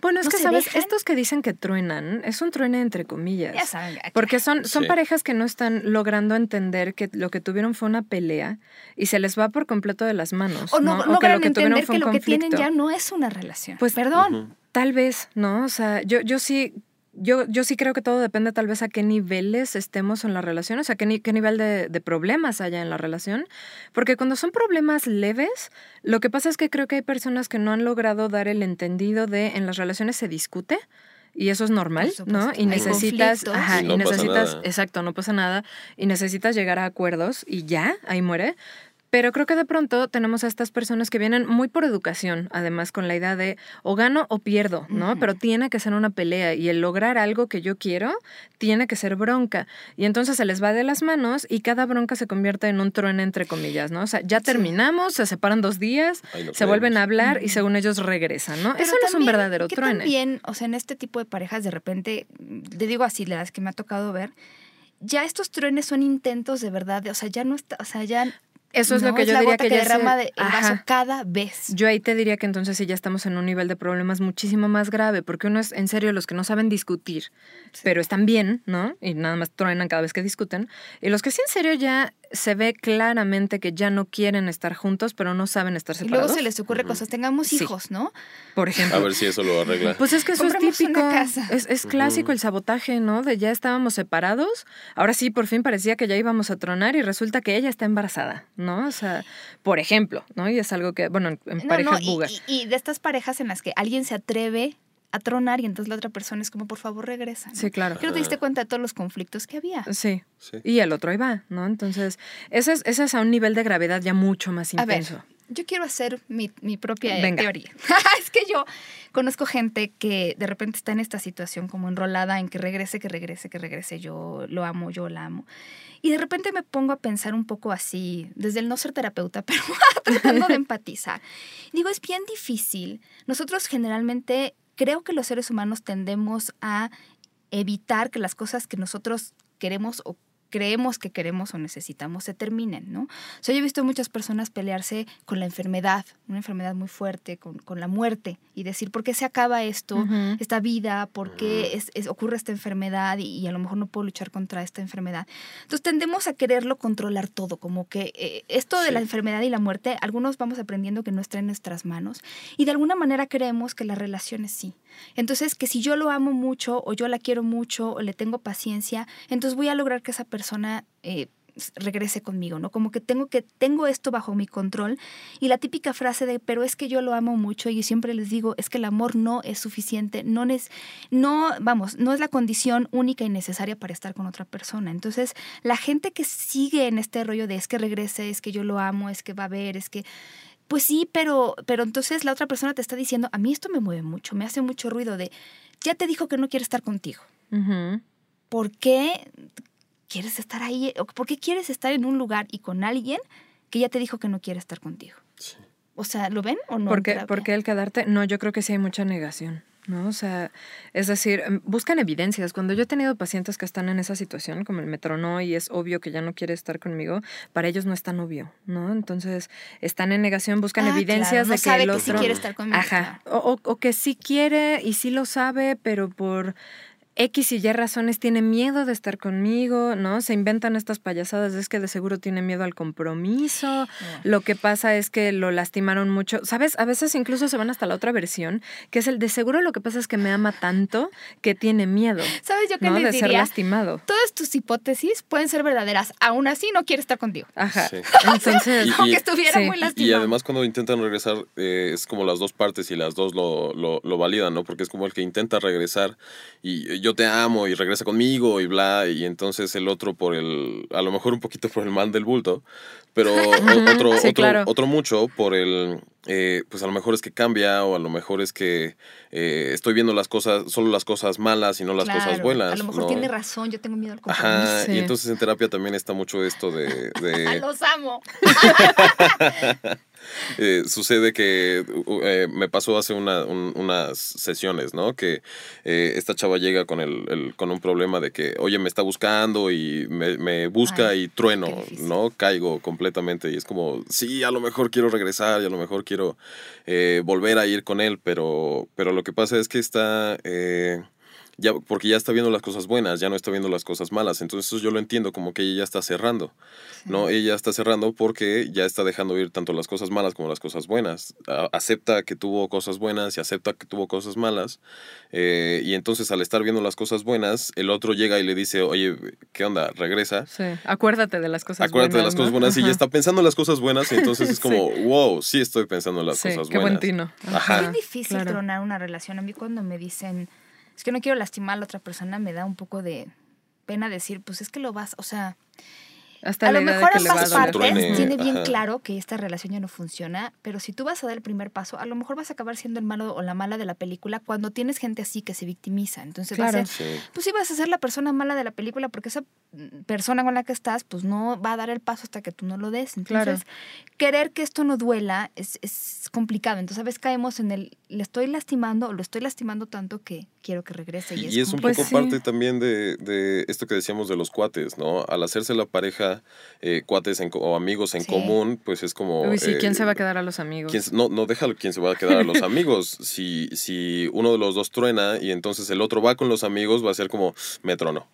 bueno, es que, ¿sabes? Estos que dicen que truenan, es un truene entre comillas. Ya saben. Porque son, son parejas que no están logrando entender que lo que tuvieron fue una pelea y se les va por completo de las manos. O no, no, que lo que entender que lo que tienen ya no es una relación. Pues, perdón. Tal vez, ¿no? O sea, yo, yo sí yo, yo sí creo que todo depende tal vez a qué niveles estemos en la relación, o sea, qué, qué nivel de, de, problemas haya en la relación. Porque cuando son problemas leves, lo que pasa es que creo que hay personas que no han logrado dar el entendido de en las relaciones se discute y eso es normal, ¿no? Y necesitas, ajá, Y y, no pasa necesitas, nada. exacto, no pasa nada, y necesitas llegar a acuerdos y ya, ahí muere. Pero creo que de pronto tenemos a estas personas que vienen muy por educación, además con la idea de o gano o pierdo, ¿no? Pero tiene que ser una pelea y el lograr algo que yo quiero tiene que ser bronca. Y entonces se les va de las manos y cada bronca se convierte en un truene entre comillas, ¿no? O sea, ya terminamos, se separan dos días, se vuelven a hablar y según ellos regresan, ¿no? Pero Eso no es un verdadero que truene. También, o sea, en este tipo de parejas, de repente, le digo así, las que me ha tocado ver, ya estos truenes son intentos de verdad, de- o sea, ya no está, o sea, ya. Eso es no, lo que yo diría que, que, ya se- derrama de- el vaso cada vez. Yo ahí te diría que entonces sí ya estamos en un nivel de problemas muchísimo más grave, porque uno es en serio los que no saben discutir, pero están bien, ¿no? Y nada más truenan cada vez que discuten. Y los que sí en serio ya se ve claramente que ya no quieren estar juntos, pero no saben estar Y luego separados. se les ocurre cosas, tengamos Sí. hijos, ¿no? Por ejemplo. A ver si eso lo arregla. Pues es que eso es una típico. casa. Es, es clásico el sabotaje, ¿no? De ya estábamos separados. Ahora sí, por fin parecía que ya íbamos a tronar y resulta que ella está embarazada, ¿no? O sea, por ejemplo, ¿no? Y es algo que, bueno, en, No, parejas no, y- buga. y, y de estas parejas en las que alguien se atreve a tronar y entonces la otra persona es como, por favor, regresa. ¿no? Sí, claro. Creo que te diste cuenta de todos los conflictos que había. Sí. Sí. Y el otro ahí va, ¿no? Entonces, ese es, ese es a un nivel de gravedad ya mucho más A ver, intenso. yo quiero hacer mi, mi propia eh, Venga. teoría. es que yo conozco gente que de repente está en esta situación como enrolada en que regrese, que regrese, que regrese. Yo lo amo, yo la amo. Y de repente me pongo a pensar un poco así, desde el no ser terapeuta, pero tratando de empatizar. Digo, es bien difícil. Nosotros generalmente, creo que los seres humanos tendemos a evitar que las cosas que nosotros queremos o creemos que queremos o necesitamos se terminen, ¿no? O sea, yo he visto muchas personas pelearse con la enfermedad, una enfermedad muy fuerte, con, con la muerte, y decir, ¿por qué se acaba esto, Ujú. esta vida? ¿Por qué es, es- ocurre esta enfermedad y, y a lo mejor no puedo luchar contra esta enfermedad? Entonces tendemos a quererlo controlar todo, como que eh, esto de Sí. la enfermedad y la muerte, algunos vamos aprendiendo que no está en nuestras manos, y de alguna manera creemos que las relaciones sí. Entonces, que si yo lo amo mucho o yo la quiero mucho o le tengo paciencia, entonces voy a lograr que esa persona eh, s- regrese conmigo, ¿no? Como que tengo que tengo esto bajo mi control y la típica frase de pero es que yo lo amo mucho y siempre les digo es que el amor no es suficiente, no es no vamos, no es la condición única y necesaria para estar con otra persona. Entonces, la gente que sigue en este rollo de es que regrese, es que yo lo amo, es que va a ver, es que pues sí, pero, pero entonces la otra persona te está diciendo, a mí esto me mueve mucho, me hace mucho ruido de, ya te dijo que no quiere estar contigo. Ujú. ¿Por qué quieres estar ahí? ¿O ¿Por qué quieres estar en un lugar y con alguien que ya te dijo que no quiere estar contigo? Sí. O sea, ¿lo ven o no? ¿Por qué, terapia? por qué el quedarte? No, yo creo que sí hay mucha negación. ¿no? O sea, es decir, em, buscan evidencias. Cuando yo he tenido pacientes que están en esa situación, como el metronó, y es obvio que ya no quiere estar conmigo, para ellos no es tan obvio, ¿no? Entonces, están en negación, buscan Ah, evidencias claro, no de que sabe el que sí otro... quiere estar conmigo. Ajá. claro. O, o- o que sí quiere y sí lo sabe, pero por X y Y razones tiene miedo de estar conmigo, ¿no? Se inventan estas payasadas, es que de seguro tiene miedo al compromiso. Lo que pasa es que lo lastimaron mucho. ¿Sabes? A veces incluso se van hasta la otra versión, que es el de seguro lo que pasa es que me ama tanto que tiene miedo, ¿Sabes yo qué ¿no? les De ser diría? lastimado. Todas tus hipótesis pueden ser verdaderas, aún así no quiere estar contigo. Ajá. Sí. Entonces, Y- Aunque estuviera sí. muy Y lastimado. además cuando intentan regresar eh, es como las dos partes y las dos lo, lo, lo validan, ¿no? Porque es como el que intenta regresar y eh, yo te amo y regresa conmigo y bla, y entonces el otro por el, a lo mejor un poquito por el mal del bulto, pero otro, sí, otro, claro. otro mucho por el, eh, pues a lo mejor es que cambia o a lo mejor es que eh, estoy viendo las cosas, solo las cosas malas y no las cosas buenas. A lo mejor ¿no? tiene razón, yo tengo miedo al compromiso. Ajá, Sí. y entonces en terapia también está mucho esto de... de Los amo. Eh, sucede que eh, me pasó hace una- un- unas sesiones, ¿no? Que eh, esta chava llega con, el, el- con un problema de que, oye, me está buscando y me, me busca Ay, y trueno. ¿no? Caigo completamente y es como, sí, a lo mejor quiero regresar y a lo mejor quiero eh, volver a ir con él, pero, pero lo que pasa es que está... ya, porque ya está viendo las cosas buenas, ya no está viendo las cosas malas. Entonces eso yo lo entiendo como que ella ya está cerrando. ¿no? Ella está cerrando porque ya está dejando ir tanto las cosas malas como las cosas buenas. A- acepta que tuvo cosas buenas y acepta que tuvo cosas malas. eh, y entonces al estar viendo las cosas buenas, el otro llega y le dice, oye, ¿qué onda? Regresa. sí, acuérdate de las cosas Acuérdate de buenas, las cosas ¿no? buenas y ya Ajá. está pensando en las cosas buenas y entonces es Sí. como, wow, sí estoy pensando en las Sí, cosas qué buenas. buen tino. Ajá. Es difícil claro. tronar una relación. A mí cuando me dicen, es que no quiero lastimar a la otra persona, me da un poco de pena decir, pues es que lo vas, o sea, Hasta a lo mejor a ambas partes tiene bien ajá. claro que esta relación ya no funciona, pero si tú vas a dar el primer paso, a lo mejor vas a acabar siendo el malo o la mala de la película cuando tienes gente así que se victimiza. Entonces a Claro. ser, Sí. pues sí vas a ser la persona mala de la película porque esa persona con la que estás, pues no va a dar el paso hasta que tú no lo des. Entonces, querer que esto no duela es, es complicado. Entonces, a veces caemos en el, le estoy lastimando o lo estoy lastimando tanto que quiero que regrese. Y, Y es un. Pues poco sí. parte también de, de esto que decíamos de los cuates, ¿no? Al hacerse la pareja, eh, cuates en co- o amigos en Sí. común, pues es como... Uy, sí, ¿quién eh, se va a quedar a los amigos? ¿quién no, no déjalo quién se va a quedar a los amigos. Si, si uno de los dos truena y entonces el otro va con los amigos, va a ser como, me tronó.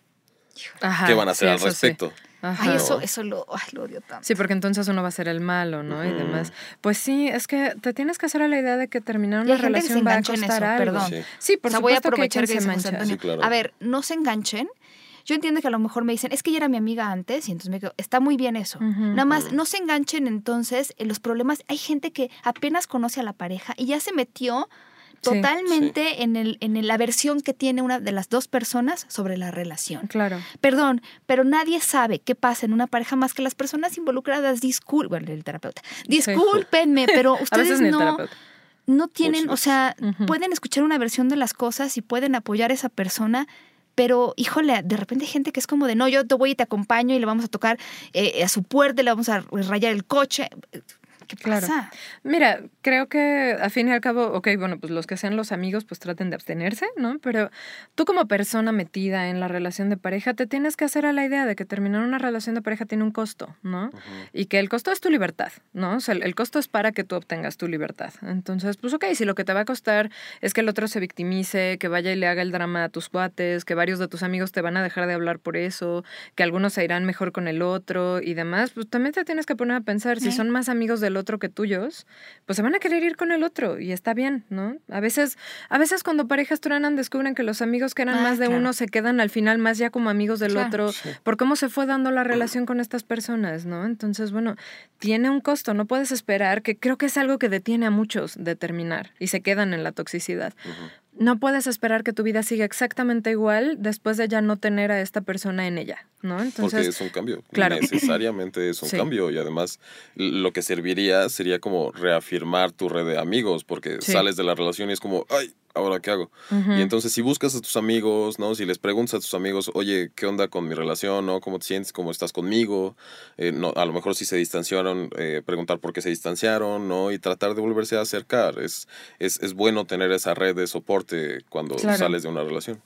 Ajá, ¿Qué van a hacer sí, al sí. respecto? Ajá. Ay, eso, eso lo, ay, lo odio tanto. Sí, porque entonces uno va a ser el malo, ¿no? Y demás. Pues sí, es que te tienes que hacer a la idea de que terminar una relación va a en costar eso, algo. perdón. Sí. Sí, por o sea, voy a supuesto aprovechar que, se mancha. Antonio. Sí, claro. A ver, no se enganchen. Yo entiendo que a lo mejor me dicen, es que ella era mi amiga antes, y entonces me quedo, está muy bien eso. Nada más, no se enganchen entonces en los problemas. Hay gente que apenas conoce a la pareja y ya se metió Sí. totalmente en, el, en la versión que tiene una de las dos personas sobre la relación. Claro. Perdón, pero nadie sabe qué pasa en una pareja más que las personas involucradas. Discul bueno, el terapeuta. Discúlpenme, pero A ustedes no, no tienen, o sea, pueden escuchar una versión de las cosas y pueden apoyar a esa persona. Pero, híjole, de repente hay gente que es como de, no, yo te voy y te acompaño y le vamos a tocar eh, a su puerta, le vamos a rayar el coche. ¿Qué Claro. pasa? Mira, creo que a fin y al cabo, ok, bueno, pues los que sean los amigos, pues traten de abstenerse, ¿no? Pero tú como persona metida en la relación de pareja, te tienes que hacer a la idea de que terminar una relación de pareja tiene un costo, ¿no? Y que el costo es tu libertad, ¿no? O sea, el, el costo es para que tú obtengas tu libertad. Entonces, pues ok, si lo que te va a costar es que el otro se victimice, que vaya y le haga el drama a tus cuates, que varios de tus amigos te van a dejar de hablar por eso, que algunos se irán mejor con el otro y demás, pues también te tienes que poner a pensar, si son más amigos del otro que tuyos, pues se van a querer ir con el otro y está bien, ¿no? A veces, a veces cuando parejas truenan descubren que los amigos que eran Ah, más de claro. uno se quedan al final más ya como amigos del Claro. otro Sí. por cómo se fue dando la relación con estas personas, ¿no? Entonces, bueno, tiene un costo, no puedes esperar, que creo que es algo que detiene a muchos de terminar y se quedan en la toxicidad. No puedes esperar que tu vida siga exactamente igual después de ya no tener a esta persona en ella, ¿no? Porque Entonces, es un cambio. claro. Necesariamente es un Sí. cambio. Y además, lo que serviría sería como reafirmar tu red de amigos, porque Sí. sales de la relación y es como, ay, ¿ahora qué hago? Y entonces, si buscas a tus amigos, ¿no? Si les preguntas a tus amigos, oye, ¿qué onda con mi relación? ¿no? ¿Cómo te sientes? ¿Cómo estás conmigo? Eh, no, a lo mejor si se distanciaron, eh, preguntar por qué se distanciaron, ¿no? Y tratar de volverse a acercar. Es, es, es bueno tener esa red de soporte cuando Claro. sales de una relación.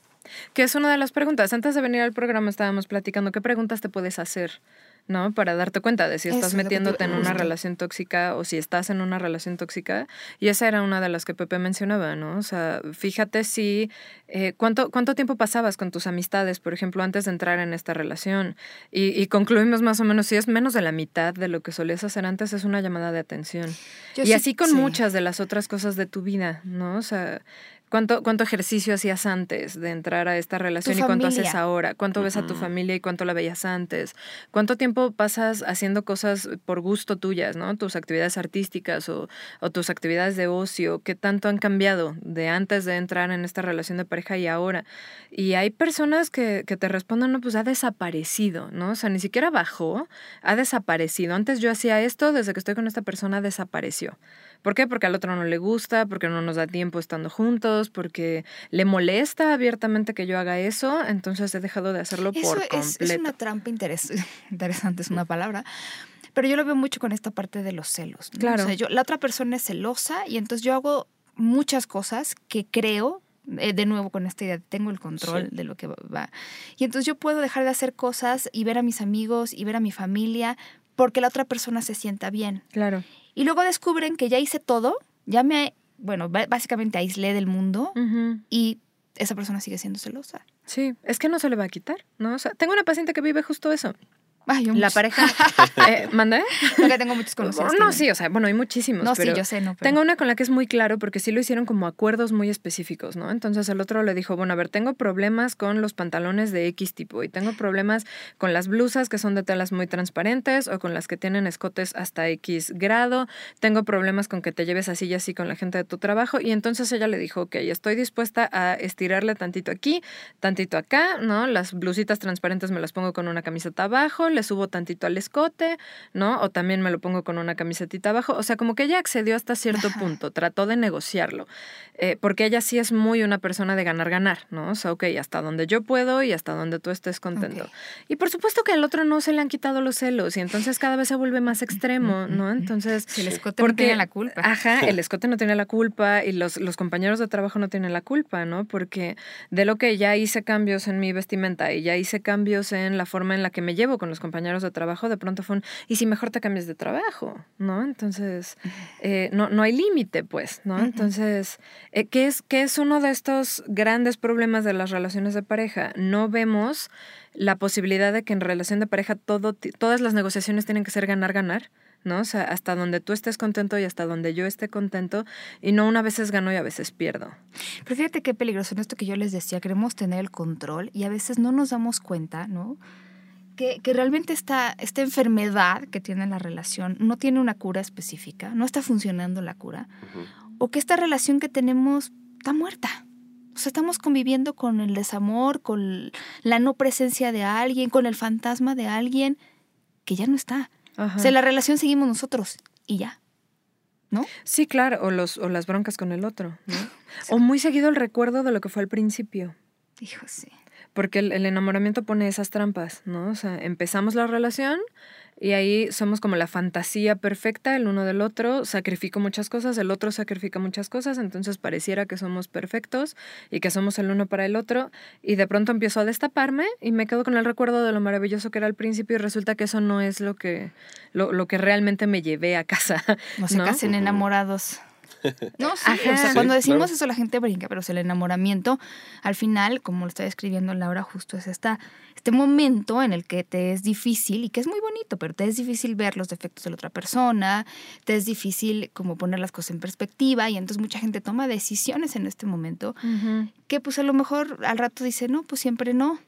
que es una de las preguntas. Antes de venir al programa estábamos platicando qué preguntas te puedes hacer, ¿no? Para darte cuenta de si Eso estás es metiéndote en una relación tóxica o si estás en una relación tóxica. Y esa era una de las que Pepe mencionaba, ¿no? O sea, fíjate si, eh, ¿cuánto, ¿cuánto tiempo pasabas con tus amistades, por ejemplo, antes de entrar en esta relación? Y, y concluimos más o menos, si es menos de la mitad de lo que solías hacer antes, es una llamada de atención. Yo y sí- así con sí. muchas de las otras cosas de tu vida, ¿no? O sea, ¿cuánto, cuánto ejercicio hacías antes de entrar a esta relación y cuánto haces ahora? ¿Cuánto ves a tu familia y cuánto la veías antes? ¿Cuánto tiempo pasas haciendo cosas por gusto tuyas, ¿no? Tus actividades artísticas o, o tus actividades de ocio, ¿qué tanto han cambiado de antes de entrar en esta relación de pareja y ahora? Y hay personas que, que te responden, no, pues ha desaparecido, ¿no? O sea, ni siquiera bajó, ha desaparecido. Antes yo hacía esto, desde que estoy con esta persona desapareció. ¿Por qué? Porque al otro no le gusta, porque no nos da tiempo estando juntos, porque le molesta abiertamente que yo haga eso, entonces he dejado de hacerlo Eso por es, completo. es una trampa interes- interesante, es una palabra. Pero yo lo veo mucho con esta parte de los celos. ¿no? Claro. O sea, yo, la otra persona es celosa y entonces yo hago muchas cosas que creo, eh, de nuevo con esta idea, de tengo el control Sí. de lo que va. Y entonces yo puedo dejar de hacer cosas y ver a mis amigos y ver a mi familia porque la otra persona se sienta bien. Claro. Y luego descubren que ya hice todo, ya me, bueno, básicamente aislé del mundo y esa persona sigue siendo celosa. Sí, es que no se le va a quitar, ¿no? O sea, tengo una paciente que vive justo eso. Ay, yo La pareja. eh, ¿Mandé? Porque tengo muchos conocidos. No, que- sí, o sea, bueno, hay muchísimos. No, sí, pero yo sé, no. pero- Tengo una con la que es muy claro porque sí lo hicieron como acuerdos muy específicos, ¿no? Entonces el otro le dijo, bueno, a ver, tengo problemas con los pantalones de X tipo y tengo problemas con las blusas que son de telas muy transparentes o con las que tienen escotes hasta X grado, tengo problemas con que te lleves así y así con la gente de tu trabajo y entonces ella le dijo, ok, estoy dispuesta a estirarle tantito aquí, tantito acá, ¿no? Las blusitas transparentes me las pongo con una camiseta abajo, le subo tantito al escote, ¿no? O también me lo pongo con una camisetita abajo. O sea, como que ella accedió hasta cierto Ajá. punto, trató de negociarlo. Eh, porque ella sí es muy una persona de ganar-ganar, ¿no? O sea, ok, hasta donde yo puedo y hasta donde tú estés contento. Ok. Y por supuesto que al otro no se le han quitado los celos y entonces cada vez se vuelve más extremo, ¿no? Entonces... Si el escote no tiene la culpa. Ajá, el escote no tiene la culpa y los, los compañeros de trabajo no tienen la culpa, ¿no? Porque de lo que ya hice cambios en mi vestimenta y ya hice cambios en la forma en la que me llevo con los compañeros de trabajo, de pronto fue un, y si mejor te cambias de trabajo, ¿no? Entonces, eh, no, no hay límite, pues, ¿no? Entonces, eh, ¿qué, es, ¿qué es uno de estos grandes problemas de las relaciones de pareja? No vemos la posibilidad de que en relación de pareja todo, todas las negociaciones tienen que ser ganar-ganar. ¿no? O sea, hasta donde tú estés contento y hasta donde yo esté contento, y no una veces gano y a veces pierdo. Pero fíjate qué peligroso en esto que yo les decía, queremos tener el control y a veces no nos damos cuenta, ¿no? Que, que realmente esta, esta enfermedad que tiene la relación no tiene una cura específica, no está funcionando la cura, o que esta relación que tenemos está muerta. O sea, estamos conviviendo con el desamor, con la no presencia de alguien, con el fantasma de alguien que ya no está. Ajá. O sea, la relación seguimos nosotros y ya. ¿No? Sí, claro, o, los, o las broncas con el otro, ¿no? O muy seguido el recuerdo de lo que fue al principio. Hijo, sí. Porque el, el enamoramiento pone esas trampas, ¿no? O sea, empezamos la relación y ahí somos como la fantasía perfecta el uno del otro, sacrifico muchas cosas, el otro sacrifica muchas cosas, entonces pareciera que somos perfectos y que somos el uno para el otro y de pronto empiezo a destaparme y me quedo con el recuerdo de lo maravilloso que era al principio y resulta que eso no es lo que, lo, lo que realmente me llevé a casa. No se ¿no? casen Ujú. enamorados. No, sí, Ajá. o sea, Sí, cuando decimos claro. eso la gente brinca, pero o sea, el enamoramiento, al final, como lo está describiendo Laura, justo es esta, este momento en el que te es difícil, y que es muy bonito, pero te es difícil ver los defectos de la otra persona, te es difícil como poner las cosas en perspectiva, y entonces mucha gente toma decisiones en este momento, que pues a lo mejor al rato dice, no, pues siempre no.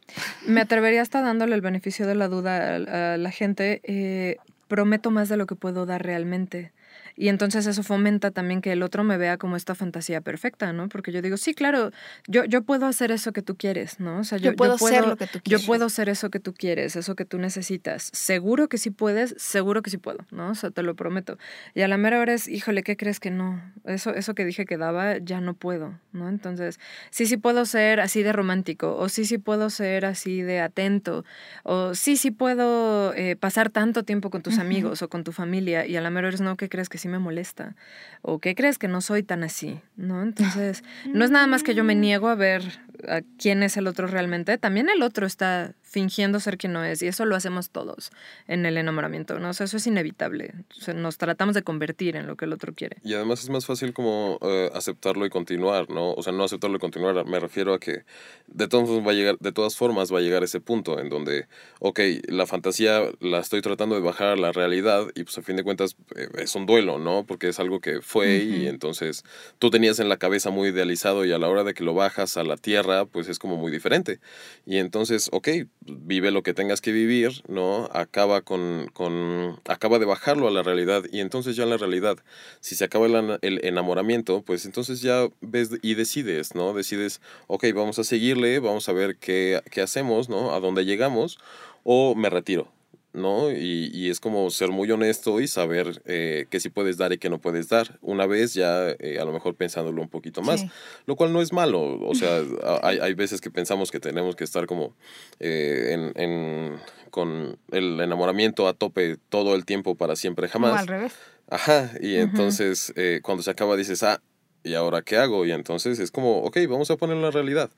Me atrevería hasta dándole el beneficio de la duda a, a la gente. eh, prometo más de lo que puedo dar realmente. Y entonces eso fomenta también que el otro me vea como esta fantasía perfecta, ¿no? Porque yo digo, sí, claro, yo, yo puedo hacer eso que tú quieres, ¿no? O sea, Yo, puedo, ser lo que tú yo quieres. puedo ser eso que tú quieres, eso que tú necesitas. Seguro que sí puedes, seguro que sí puedo, ¿no? O sea, te lo prometo. Y a la mera hora es, híjole, ¿qué crees que no? Eso, eso que dije que daba, ya no puedo, ¿no? Entonces, sí, sí puedo ser así de romántico, o sí, sí puedo ser así de atento, o sí, sí puedo eh, pasar tanto tiempo con tus amigos o con tu familia, y a la mera es, no, ¿qué crees que sí me molesta? O ¿qué crees que no soy tan así? ¿No? Entonces, no es nada más que yo me niego a ver a quién es el otro realmente, también el otro está fingiendo ser quien no es, y eso lo hacemos todos en el enamoramiento, ¿no? O sea, eso es inevitable. O sea, nos tratamos de convertir en lo que el otro quiere. Y además es más fácil como eh, aceptarlo y continuar, ¿no? O sea, no aceptarlo y continuar, me refiero a que de formas va a llegar, de todas formas va a llegar ese punto en donde, ok, la fantasía la estoy tratando de bajar a la realidad y pues a fin de cuentas eh, es un duelo, ¿no? Porque es algo que fue y Ujú. entonces tú tenías en la cabeza muy idealizado y a la hora de que lo bajas a la tierra, pues es como muy diferente. Y entonces, ok, vive lo que tengas que vivir, ¿no? Acaba con, con acaba de bajarlo a la realidad y entonces ya en la realidad, si se acaba el, el enamoramiento, pues entonces ya ves y decides, ¿no? Decides, ok, vamos a seguirle, vamos a ver qué, qué hacemos, ¿no? A dónde llegamos o me retiro. ¿No? Y, y es como ser muy honesto y saber eh, qué sí puedes dar y qué no puedes dar. Una vez ya, eh, a lo mejor pensándolo un poquito más, Sí. lo cual no es malo. O sea, hay, hay veces que pensamos que tenemos que estar como eh, en, en- con el enamoramiento a tope todo el tiempo para siempre jamás. al revés. Ajá, y entonces eh, cuando se acaba dices, ah, ¿y ahora qué hago? Y entonces es como, ok, vamos a poner la realidad.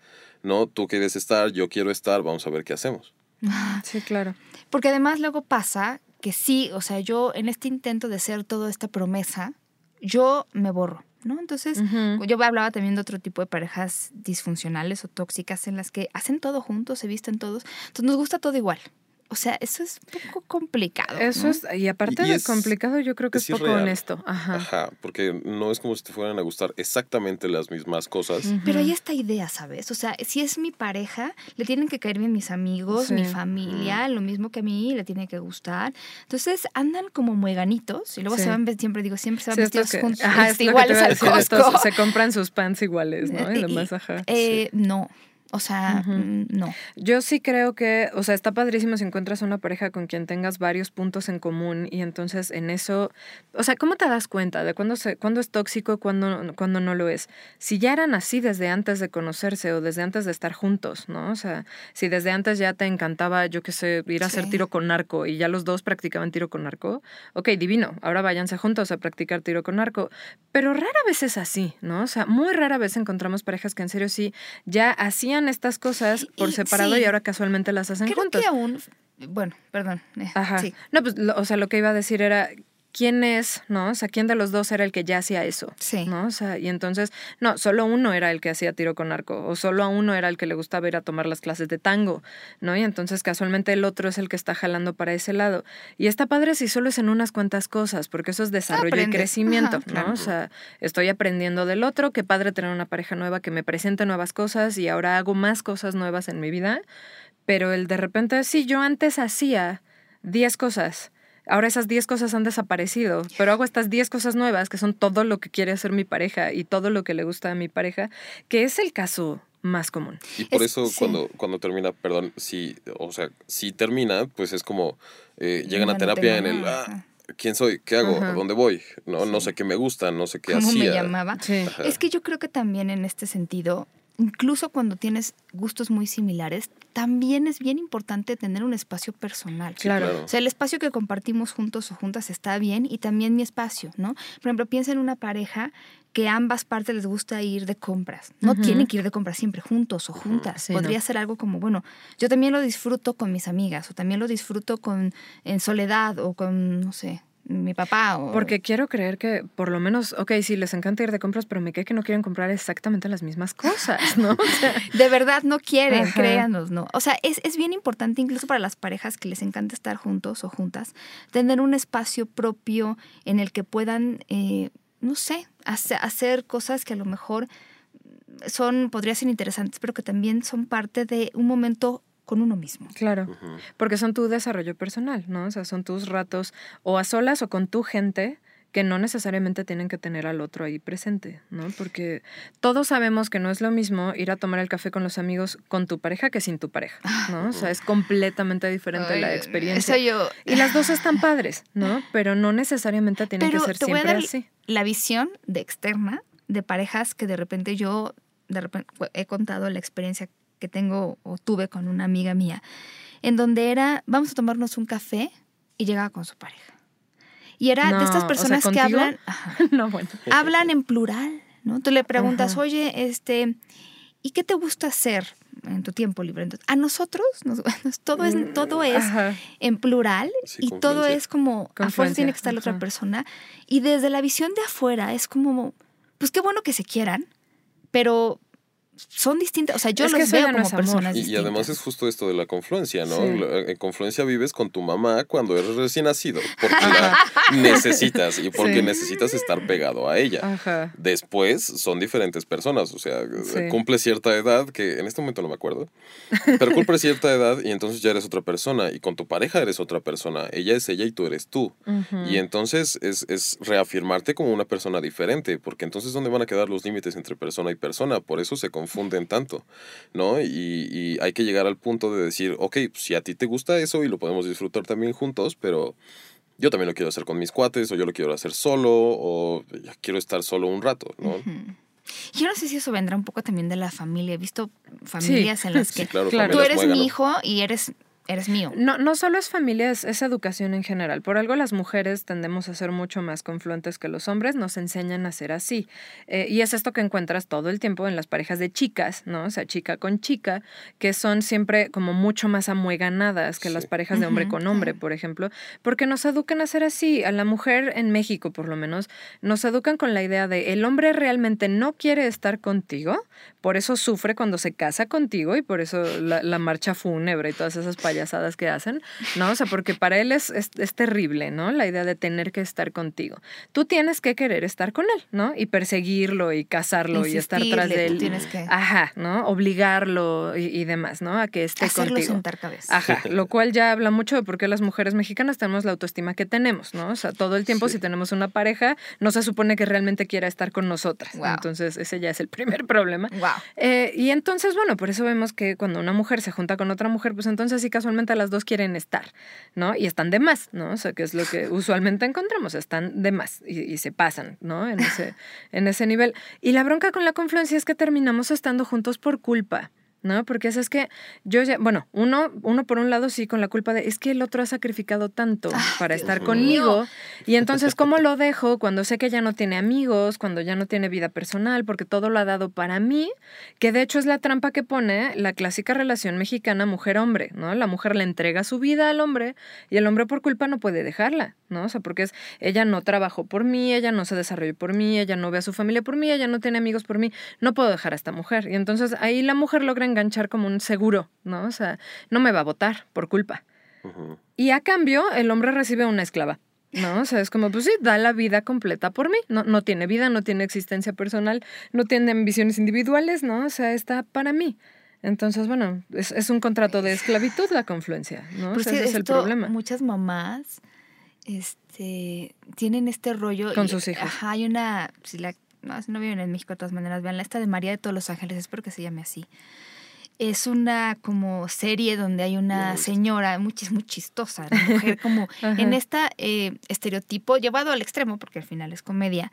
No, tú quieres estar, yo quiero estar, vamos a ver qué hacemos. Sí, claro. Porque además luego pasa que sí, o sea, yo en este intento de ser toda esta promesa, yo me borro, ¿no? Entonces, yo hablaba también de otro tipo de parejas disfuncionales o tóxicas en las que hacen todo juntos, se visten todos, entonces nos gusta todo igual. O sea, eso es un poco complicado. Eso ¿no? es, y aparte Y de es- complicado, yo creo que es, es poco irreal. honesto. Ajá. Ajá, porque no es como si te fueran a gustar exactamente las mismas cosas. Pero hay esta idea, ¿sabes? O sea, si es mi pareja, le tienen que caer bien mis amigos, mi familia, lo mismo que a mí, le tiene que gustar. Entonces andan como mueganitos y luego Sí. se van, siempre digo, siempre se van Sí, vestidos que- juntos, ajá, este, iguales al Costco. se compran sus pants iguales, ¿no? Y Y- demás, ajá. Eh, No, o sea, no. Yo sí creo que, o sea, está padrísimo si encuentras una pareja con quien tengas varios puntos en común y entonces en eso, o sea, ¿cómo te das cuenta de cuándo, se, cuándo es tóxico, cuándo, cuándo no lo es? Si ya eran así desde antes de conocerse o desde antes de estar juntos, ¿no? O sea, si desde antes ya te encantaba, yo qué sé, ir a hacer tiro con narco y ya los dos practicaban tiro con narco, ok, divino, ahora váyanse juntos a practicar tiro con narco, pero rara vez es así, ¿no? O sea, muy rara vez encontramos parejas que en serio sí ya hacían estas cosas por Y- separado sí. y ahora casualmente las hacen Creo juntos. que aún, bueno, perdón. eh, Ajá. sí. No, pues, lo- o sea, lo que iba a decir era quién es, ¿no? O sea, quién de los dos era el que ya hacía eso. Sí. ¿No? O sea, y entonces, no, solo uno era el que hacía tiro con arco, o solo a uno era el que le gustaba ir a tomar las clases de tango, ¿no? Y entonces casualmente el otro es el que está jalando para ese lado. Y está padre si solo es en unas cuantas cosas, porque eso es desarrollo y crecimiento, Ajá, ¿no? claro. O sea, estoy aprendiendo del otro, qué padre tener una pareja nueva que me presente nuevas cosas y ahora hago más cosas nuevas en mi vida, pero el de repente, sí, yo antes hacía 10 cosas. Ahora esas 10 cosas han desaparecido, pero hago estas 10 cosas nuevas que son todo lo que quiere hacer mi pareja y todo lo que le gusta a mi pareja, que es el caso más común. Y por Es- eso sí. cuando, cuando termina, perdón, si, o sea, si termina, pues es como eh, llegan Ya a no terapia en el, ah. ¿quién soy? ¿Qué hago? Ajá. ¿A dónde voy? No, no sé qué me gusta, no sé qué ¿Cómo me llamaba? Sí. Es que yo creo que también en este sentido, incluso cuando tienes gustos muy similares, también es bien importante tener un espacio personal. Claro. claro. O sea, el espacio que compartimos juntos o juntas está bien y también mi espacio, ¿no? Por ejemplo, piensa en una pareja que a ambas partes les gusta ir de compras. No tienen que ir de compras siempre juntos o juntas. Sí, Podría no. ser algo como, bueno, yo también lo disfruto con mis amigas o también lo disfruto con en soledad o con, no sé, mi papá. O, Porque quiero creer que por lo menos, ok, sí, les encanta ir de compras, pero me cae que no quieren comprar exactamente las mismas cosas, ¿no? O sea, De verdad no quieren, Ajá. créanos, ¿no? O sea, es, es bien importante incluso para las parejas que les encanta estar juntos o juntas, tener un espacio propio en el que puedan, eh, no sé, hace- hacer cosas que a lo mejor son, podrían ser interesantes, pero que también son parte de un momento con uno mismo. claro. Porque son tu desarrollo personal, ¿no? O sea, son tus ratos o a solas o con tu gente que no necesariamente tienen que tener al otro ahí presente, ¿no? Porque todos sabemos que no es lo mismo ir a tomar el café con los amigos con tu pareja que sin tu pareja, ¿no? O sea, es completamente diferente la experiencia. Eso yo... Y las dos están padres, ¿no? Pero no necesariamente tienen Pero que ser te voy a siempre dar así. la visión de externa de parejas que de repente yo de repente he contado la experiencia que tengo o tuve con una amiga mía, en donde era, vamos a tomarnos un café y llegaba con su pareja. Y era No, de o estas sea, personas que hablan, No, bueno. hablan en plural, ¿no? Tú le preguntas, Ajá. oye, este, ¿y qué te gusta hacer en tu tiempo libre? Entonces, a nosotros, nos- todo es, todo es Ajá. en plural Sí, y todo es como a fuerza Confluencia, tiene que estar la otra persona y desde la visión de afuera es como pues qué bueno que se quieran pero son distintas o sea yo Es los veo no como personas Y, y distintas además es justo esto de la confluencia, ¿no? Sí. La- En confluencia vives con tu mamá cuando eres recién nacido, porque la necesitas y porque Sí. necesitas estar pegado a ella. Ajá. Después son diferentes personas, o sea, Sí. cumple cierta edad, que en este momento no me acuerdo, pero cumple cierta edad y entonces ya eres otra persona y con tu pareja eres otra persona, ella es ella y tú eres tú. Y entonces es, es reafirmarte como una persona diferente, porque entonces ¿dónde van a quedar los límites entre persona y persona? Por eso se confunden tanto, ¿no? Y, y hay que llegar al punto de decir, ok, pues, si a ti te gusta eso y lo podemos disfrutar también juntos, pero yo también lo quiero hacer con mis cuates, o yo lo quiero hacer solo, o ya quiero estar solo un rato, ¿no? Yo no sé si eso vendrá un poco también de la familia he visto familias en las que Sí, claro, Claro. tú eres mi hijo y eres eres mío No, no solo es familia, es, es educación en general. Por algo las mujeres tendemos a ser mucho más confluentes que los hombres, nos enseñan a ser así. Eh, y es esto que encuentras todo el tiempo en las parejas de chicas, ¿no? O sea, chica con chica, que son siempre como mucho más amueganadas que las parejas de hombre con hombre, por ejemplo, porque nos educan a ser así. A la mujer en México, por lo menos, nos educan con la idea de el hombre realmente no quiere estar contigo, por eso sufre cuando se casa contigo y por eso la, la marcha fúnebre y todas esas payasadas que hacen, ¿no? O sea, porque para él es, es, es terrible, ¿no? La idea de tener que estar contigo. Tú tienes que querer estar con él, ¿no? Y perseguirlo y casarlo y estar tras de él. tienes que Ajá, ¿no? Obligarlo y, y demás, ¿no? A que esté hacerlo contigo. sentar cabeza. Ajá, lo cual ya habla mucho de por qué las mujeres mexicanas tenemos la autoestima que tenemos, ¿no? O sea, todo el tiempo Sí. si tenemos una pareja, no se supone que realmente quiera estar con nosotras. Entonces, ese ya es el primer problema. Wow. Eh, y entonces, bueno, por eso vemos que cuando una mujer se junta con otra mujer, pues entonces sí casualmente las dos quieren estar, ¿no? Y están de más, ¿no? O sea, que es lo que usualmente encontramos, están de más y, y se pasan, ¿no? En ese, en ese nivel. Y la bronca con la confluencia es que terminamos estando juntos por culpa. ¿No? Porque eso es que yo ya, bueno, uno, uno por un lado sí con la culpa de, es que el otro ha sacrificado tanto para estar conmigo. Y entonces, ¿cómo lo dejo cuando sé que ya no tiene amigos, cuando ya no tiene vida personal, porque todo lo ha dado para mí? Que de hecho es la trampa que pone la clásica relación mexicana mujer-hombre, ¿no? La mujer le entrega su vida al hombre y el hombre por culpa no puede dejarla, ¿no? O sea, porque es, ella no trabajó por mí, ella no se desarrolló por mí, ella no ve a su familia por mí, ella no tiene amigos por mí, no puedo dejar a esta mujer. Y entonces ahí la mujer logra enganchar como un seguro, ¿no? O sea, no me va a votar por culpa. Ujú. Y a cambio, el hombre recibe una esclava. ¿No? O sea, es como, pues sí, da la vida completa por mí. No, no tiene vida, no tiene existencia personal, no tiene ambiciones individuales, ¿no? O sea, está para mí. Entonces, bueno, es, es un contrato de esclavitud la confluencia, ¿no? O sea, si ese es el problema. Muchas mamás este, tienen este rollo. Con y- sus hijos. Ajá, hay una. Si la, no, si no viven en México de todas maneras, vean esta de María de todos los Ángeles, espero que se llame así. Es una como serie donde hay una señora muy, muy chistosa, la mujer como en esta eh, estereotipo llevado al extremo, porque al final es comedia,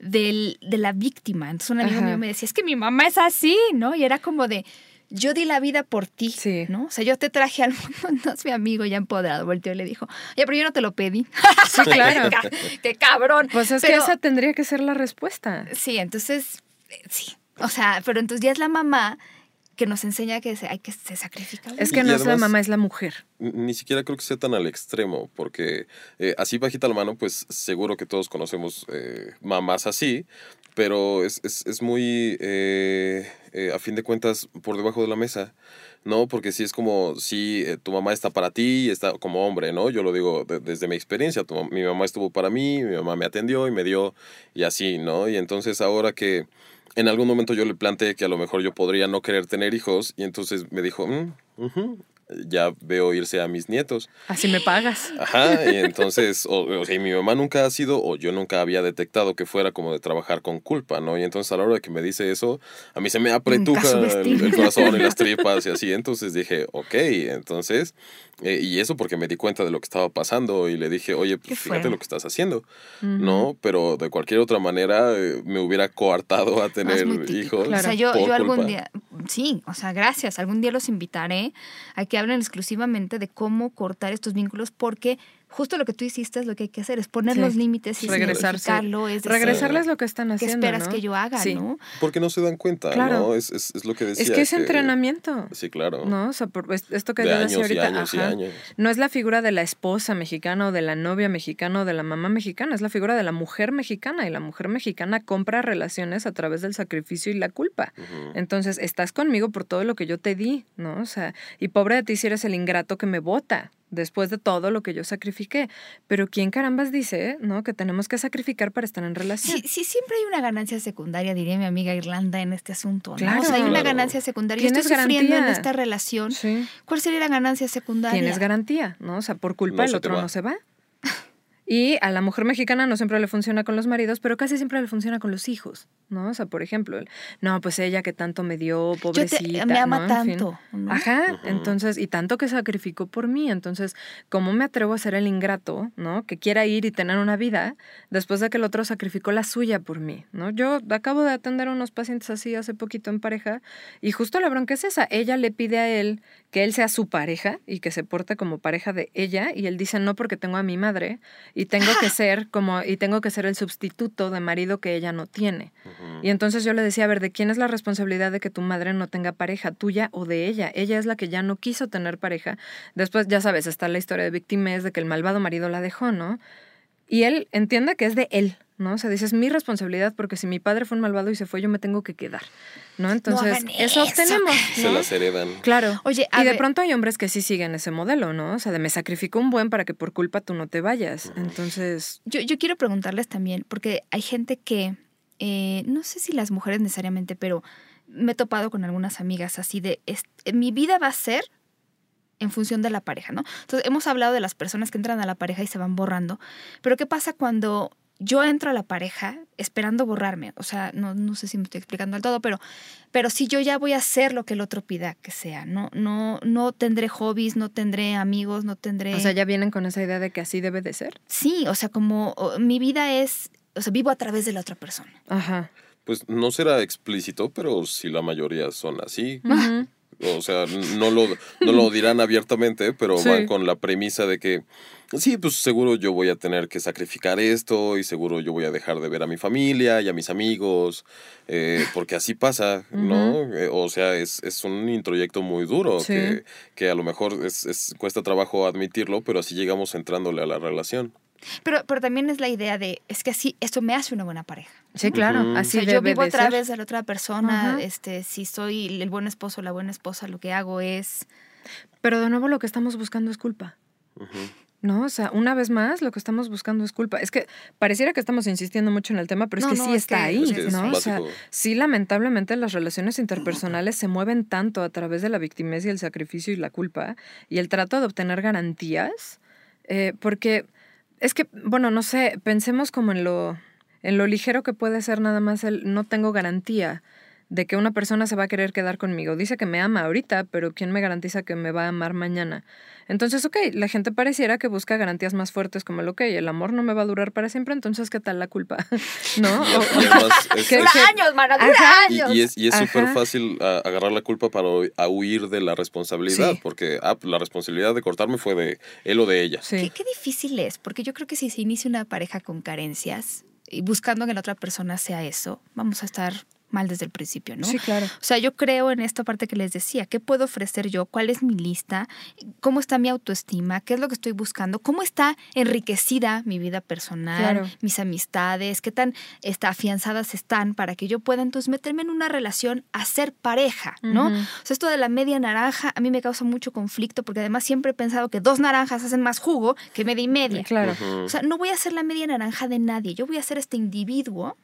del, de la víctima. Entonces un amigo Ajá. mío me decía, es que mi mamá es así, ¿no? Y era como de, yo di la vida por ti, Sí. ¿no? O sea, yo te traje al mundo, no es mi amigo ya empoderado, volteó y le dijo, oye, pero yo no te lo pedí. Sí, claro. ¡Qué cabrón! Pues es que Pero- esa tendría que ser la respuesta. Sí, entonces, eh, sí. O sea, pero entonces ya es la mamá que nos enseña que se, hay que se sacrifica. Es que y no es la mamá, es la mujer. Ni ni siquiera creo que sea tan al extremo, porque eh, así bajita la mano, pues seguro que todos conocemos eh, mamás así, pero es, es, es muy, eh, eh, a fin de cuentas, por debajo de la mesa, ¿no? Porque sí es como, si tu mamá está para ti, está como hombre, ¿no? Yo lo digo de- desde mi experiencia, mi mamá estuvo para mí, mi mamá me atendió y me dio, y así, ¿no? Y entonces ahora que en algún momento yo le planteé que a lo mejor yo podría no querer tener hijos, y entonces me dijo, "Mm, ujú, ya veo irse a mis nietos. Así me pagas. Ajá, y entonces, o, o sea, y mi mamá nunca ha sido, o yo nunca había detectado que fuera como de trabajar con culpa, ¿no? Y entonces a la hora que me dice eso, a mí se me apretuja el, el corazón y las tripas y así. Entonces dije, ok, entonces, eh, y eso porque me di cuenta de lo que estaba pasando y le dije, oye, pues fíjate lo que estás haciendo, ¿no? Pero de cualquier otra manera eh, me hubiera coartado a es tener típico. hijos. O sea, yo, por yo algún culpa. día, sí, o sea, gracias, algún día los invitaré a que hablen exclusivamente de cómo cortar estos vínculos, porque justo lo que tú hiciste es lo que hay que hacer, es poner Sí. los límites y Regresarse. es decir, Regresarles lo que están ¿qué haciendo. esperas ¿no? que yo haga, Sí. no? Porque no se dan cuenta, Claro. ¿no? Es, es, es lo que decía. Es que es entrenamiento. Sí, claro. ¿No? O sea, por- es- esto que de yo años y ahorita. y años. No es la figura de la esposa mexicana o de la novia mexicana o de la mamá mexicana, es la figura de la mujer mexicana y la mujer mexicana compra relaciones a través del sacrificio y la culpa. Entonces, estás conmigo por todo lo que yo te di, ¿no? O sea, y pobre de ti si eres el ingrato que me vota después de todo lo que yo sacrifiqué. Pero ¿quién carambas dice, ¿no? Que tenemos que sacrificar para estar en relación. Sí, sí, siempre hay una ganancia secundaria, diría mi amiga Irlanda, en este asunto. ¿no? Claro. O sea, hay una ganancia secundaria. Yo ¿Tienes estoy sufriendo en esta relación. Sí. ¿Cuál sería la ganancia secundaria? Tienes garantía, ¿no? O sea, por culpa No el otro va. no se va. Y a la mujer mexicana no siempre le funciona con los maridos, pero casi siempre le funciona con los hijos, ¿no? O sea, por ejemplo, el, no, pues ella que tanto me dio, Yo pobrecita. te, me ama ¿no? En fin. tanto. ¿no? Ajá, entonces, y tanto que sacrificó por mí, entonces, ¿cómo me atrevo a ser el ingrato, ¿no? Que quiera ir y tener una vida después de que el otro sacrificó la suya por mí, ¿no? Yo acabo de atender a unos pacientes así hace poquito en pareja y justo la bronca es esa, ella le pide a él que él sea su pareja y que se porte como pareja de ella y él dice no porque tengo a mi madre y tengo que ser como y tengo que ser el sustituto de marido que ella no tiene. Y entonces yo le decía, a ver, ¿de quién es la responsabilidad de que tu madre no tenga pareja? ¿Tuya o de ella? Ella es la que ya no quiso tener pareja. Después, ya sabes, está la historia de víctimas de que el malvado marido la dejó, ¿no? Y él entiende que es de él, ¿no? O sea, dices, mi responsabilidad porque si mi padre fue un malvado y se fue, yo me tengo que quedar, ¿no? Entonces, eso eso. tenemos, Se ¿no? las heredan. Claro. Oye, y de ver- pronto hay hombres que sí siguen ese modelo, ¿no? O sea, de me sacrifico un buen para que por culpa tú no te vayas. Entonces, Yo, yo quiero preguntarles también, porque hay gente que, eh, no sé si las mujeres necesariamente, pero me he topado con algunas amigas así de, es- mi vida va a ser en función de la pareja, ¿no? Entonces, hemos hablado de las personas que entran a la pareja y se van borrando, pero ¿qué pasa cuando yo entro a la pareja esperando borrarme? O sea, no, no sé si me estoy explicando del todo, pero, pero si yo ya voy a hacer lo que el otro pida que sea, no, no, no tendré hobbies, no tendré amigos, no tendré... o sea, ya vienen con esa idea de que así debe de ser. Sí, o sea, como o, mi vida es, o sea, vivo a través de la otra persona. Ajá. Pues no será explícito, pero sí la mayoría son así. Ujú. O sea, no lo, no lo dirán abiertamente, pero Sí. van con la premisa de que, sí, pues seguro yo voy a tener que sacrificar esto y seguro yo voy a dejar de ver a mi familia y a mis amigos, eh, porque así pasa, ¿no? Eh, o sea, es, es un introyecto muy duro Sí. que, que a lo mejor es, es- cuesta trabajo admitirlo, pero así llegamos entrándole a la relación. Pero, pero también es la idea de, es que así, esto me hace una buena pareja. Sí, claro, Ujú. así o sea, yo vivo a de ser. través de la otra persona, este, si soy el buen esposo o la buena esposa, lo que hago es... Pero de nuevo lo que estamos buscando es culpa. ¿No? O sea, una vez más, lo que estamos buscando es culpa. Es que pareciera que estamos insistiendo mucho en el tema, pero No, es que no, sí es está que- ahí, Es que es ¿no? O sea, sí, lamentablemente las relaciones interpersonales se mueven tanto a través de la victimez y el sacrificio y la culpa y el trato de obtener garantías, eh, porque es que, bueno, no sé, pensemos como en lo, en lo ligero que puede ser nada más el no tengo garantía de que una persona se va a querer quedar conmigo. Dice que me ama ahorita, pero ¿quién me garantiza que me va a amar mañana? Entonces, ok, la gente pareciera que busca garantías más fuertes como el, ok, el amor no me va a durar para siempre, entonces, ¿qué tal la culpa? ¿No? Y, O- y además es- ¿Qué- es- ¡Dura qué- años, mano! ¡Dura Ajá. Y, años! y es y es súper Ajá. fácil a- agarrar la culpa para a huir de la responsabilidad, Sí. porque ah, la responsabilidad de cortarme fue de él o de ella. ¿Qué, sí. qué difícil es, porque yo creo que si se inicia una pareja con carencias y buscando que la otra persona sea eso, vamos a estar mal desde el principio, ¿no? Sí, claro. O sea, yo creo en esta parte que les decía, ¿qué puedo ofrecer yo? ¿Cuál es mi lista? ¿Cómo está mi autoestima? ¿Qué es lo que estoy buscando? ¿Cómo está enriquecida mi vida personal, Claro. mis amistades? ¿Qué tan está, afianzadas están para que yo pueda entonces meterme en una relación a ser pareja, ¿no? O sea, esto de la media naranja a mí me causa mucho conflicto porque además siempre he pensado que dos naranjas hacen más jugo que media y media. Claro. O sea, no voy a ser la media naranja de nadie. Yo voy a ser este individuo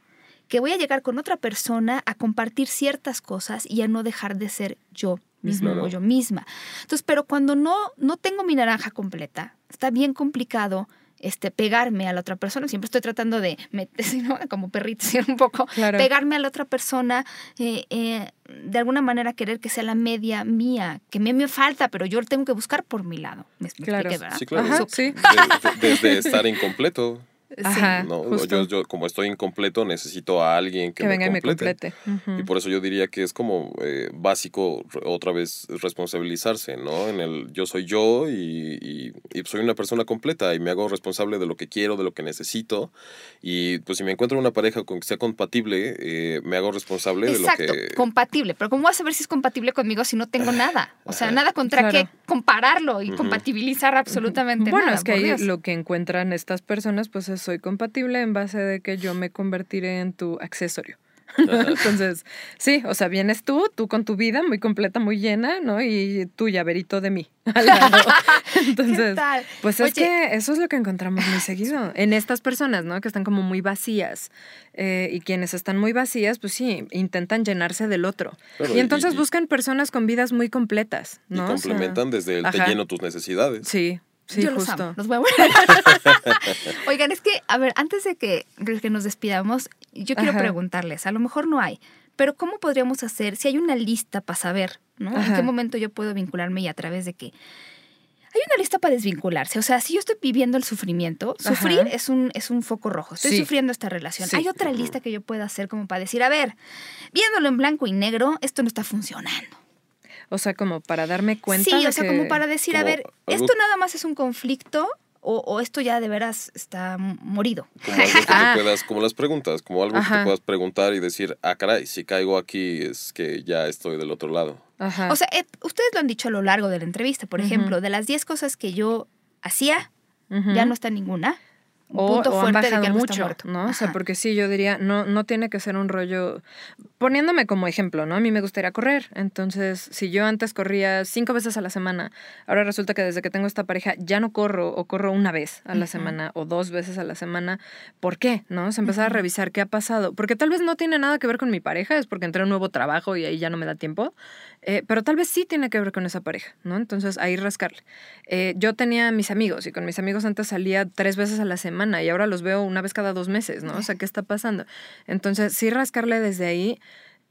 que voy a llegar con otra persona a compartir ciertas cosas y a no dejar de ser yo mismo Claro. o yo misma. Entonces, pero cuando no, no tengo mi naranja completa, está bien complicado este, pegarme a la otra persona. Siempre estoy tratando de, meterse, ¿no? como perrito, ¿sí? un poco, Claro. pegarme a la otra persona, eh, eh, de alguna manera querer que sea la media mía, que me, me falta, pero yo lo tengo que buscar por mi lado. ¿Me, me Claro. expliqué? Sí, claro. Ajá, Súper. sí. De- de- desde estar incompleto. Ajá, ¿no? justo. Yo, yo, como estoy incompleto, necesito a alguien que, que venga y me complete. complete. Ujú. Y por eso yo diría que es como eh, básico otra vez responsabilizarse, ¿no? En el yo soy yo y, y- y soy una persona completa y me hago responsable de lo que quiero, de lo que necesito. Y pues si me encuentro una pareja con que sea compatible, eh, me hago responsable Exacto, de lo que... compatible. Pero ¿cómo vas a ver si es compatible conmigo si no tengo nada? O sea, Ajá. nada contra Claro. qué compararlo y Ujú. compatibilizar absolutamente Bueno, nada. es que ahí lo que encuentran estas personas, pues es soy compatible en base de que yo me convertiré en tu accesorio. Entonces, sí, o sea, vienes tú, tú con tu vida muy completa, muy llena, ¿no? Y tu llaverito de mí. al lado. Entonces, tal? pues es Oye. que eso es lo que encontramos muy seguido en estas personas, ¿no? Que están como muy vacías. Eh, y quienes están muy vacías, pues sí, intentan llenarse del otro. Claro, y entonces y- buscan personas con vidas muy completas, Y ¿no? O sea, complementan desde el te lleno tus necesidades. Sí, sí, Yo los amo, los voy a Oigan, es que, a ver, antes de que, que nos despidamos, yo quiero Ajá. preguntarles, a lo mejor no hay, pero ¿cómo podríamos hacer, si hay una lista para saber, ¿no? En qué momento yo puedo vincularme y a través de qué? Hay una lista para desvincularse. O sea, si yo estoy viviendo el sufrimiento, Ajá. sufrir es un, es un foco rojo. Estoy Sí. sufriendo esta relación. Sí. Hay otra lista que yo pueda hacer como para decir, a ver, viéndolo en blanco y negro, esto no está funcionando. O sea, como para darme cuenta. Sí, de o sea, que- como para decir, a como ver, algo- esto nada más es un conflicto o, o esto ya de veras está morido. Como algo que Ah. te puedas, como las preguntas, como algo que Ajá. te puedas preguntar y decir, ah, caray, si caigo aquí es que ya estoy del otro lado. Ajá. O sea, eh, ustedes lo han dicho a lo largo de la entrevista. Por Ujú. ejemplo, de las 10 cosas que yo hacía, Ujú. ya no está ninguna. Un o, punto o han fuerte de que bajado mucho, muerto. ¿no? O sea, porque sí, yo diría, no, no tiene que ser un rollo. Poniéndome como ejemplo, ¿no? A mí me gustaría correr. Entonces, si yo antes corría cinco veces a la semana, ahora resulta que desde que tengo esta pareja ya no corro o corro una vez a la semana o dos veces a la semana. ¿Por qué? ¿No? O sea, empezar a revisar qué ha pasado. Porque tal vez no tiene nada que ver con mi pareja, es porque entré a un nuevo trabajo y ahí ya no me da tiempo. Eh, pero tal vez sí tiene que ver con esa pareja, ¿no? Entonces ahí rascarle. Eh, yo tenía mis amigos y con mis amigos antes salía tres veces a la semana y ahora los veo una vez cada dos meses, ¿no? O sea, ¿qué está pasando? Entonces sí rascarle desde ahí.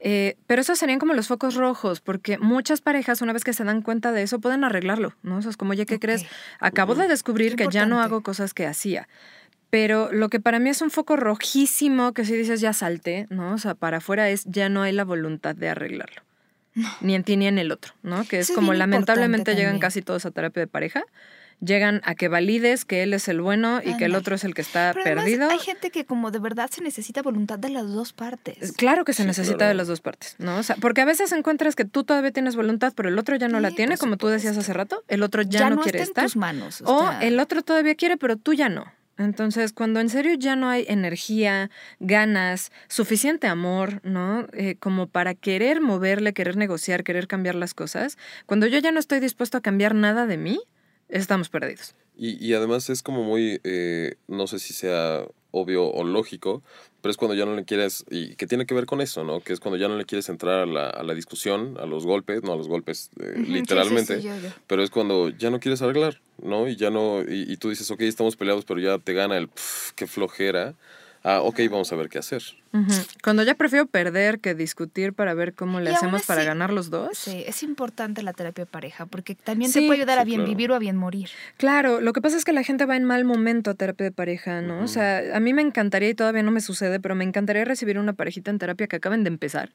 eh, pero esos serían como los focos rojos, porque muchas parejas, una vez que se dan cuenta de eso, pueden arreglarlo, ¿no? O sea, es como, oye, ¿qué crees? Acabo de descubrir Qué que ya no hago cosas que hacía. Pero lo que para mí es un foco rojísimo, que si dices ya salte, ¿no? O sea, para afuera es ya no hay la voluntad de arreglarlo. Ni en ti ni en el otro, ¿no? Que es como lamentablemente llegan también. casi todos a terapia de pareja. Llegan a que valides que él es el bueno y que el otro es el que está Pero perdido. hay gente que como de verdad se necesita voluntad de las dos partes. Claro que se Sí, necesita claro. de las dos partes, ¿no? O sea, porque a veces encuentras que tú todavía tienes voluntad, pero el otro ya no la tiene, como tú decías hace rato. El otro ya, no, quiere está estar. en tus manos. O sea, el otro todavía quiere, pero tú ya no. Entonces, cuando en serio ya no hay energía, ganas, suficiente amor, ¿no? Eh, como para querer moverle, querer negociar, querer cambiar las cosas, cuando yo ya no estoy dispuesto a cambiar nada de mí, estamos perdidos. Y, y además es como muy, eh, no sé si sea obvio o lógico, pero es cuando ya no le quieres, y que tiene que ver con eso, ¿no? Que es cuando ya no le quieres entrar a la, a la discusión, a los golpes, no a los golpes eh, ujú, sí, sí, literalmente, sí, yo- yo. pero es cuando ya no quieres arreglar, ¿no? Y ya no, y, y tú dices, ok, estamos peleados, pero ya te gana el, "Pf, qué flojera. Ah, ok, vamos a ver qué hacer. Cuando ya prefiero perder que discutir para ver cómo le Y hacemos para ganar los dos. Sí, es importante la terapia de pareja porque también Sí, te puede ayudar a sí, bien claro. vivir o a bien morir. Claro, lo que pasa es que la gente va en mal momento a terapia de pareja, ¿no? O Ujú. sea, a mí me encantaría, y todavía no me sucede, pero me encantaría recibir una parejita en terapia que acaben de empezar,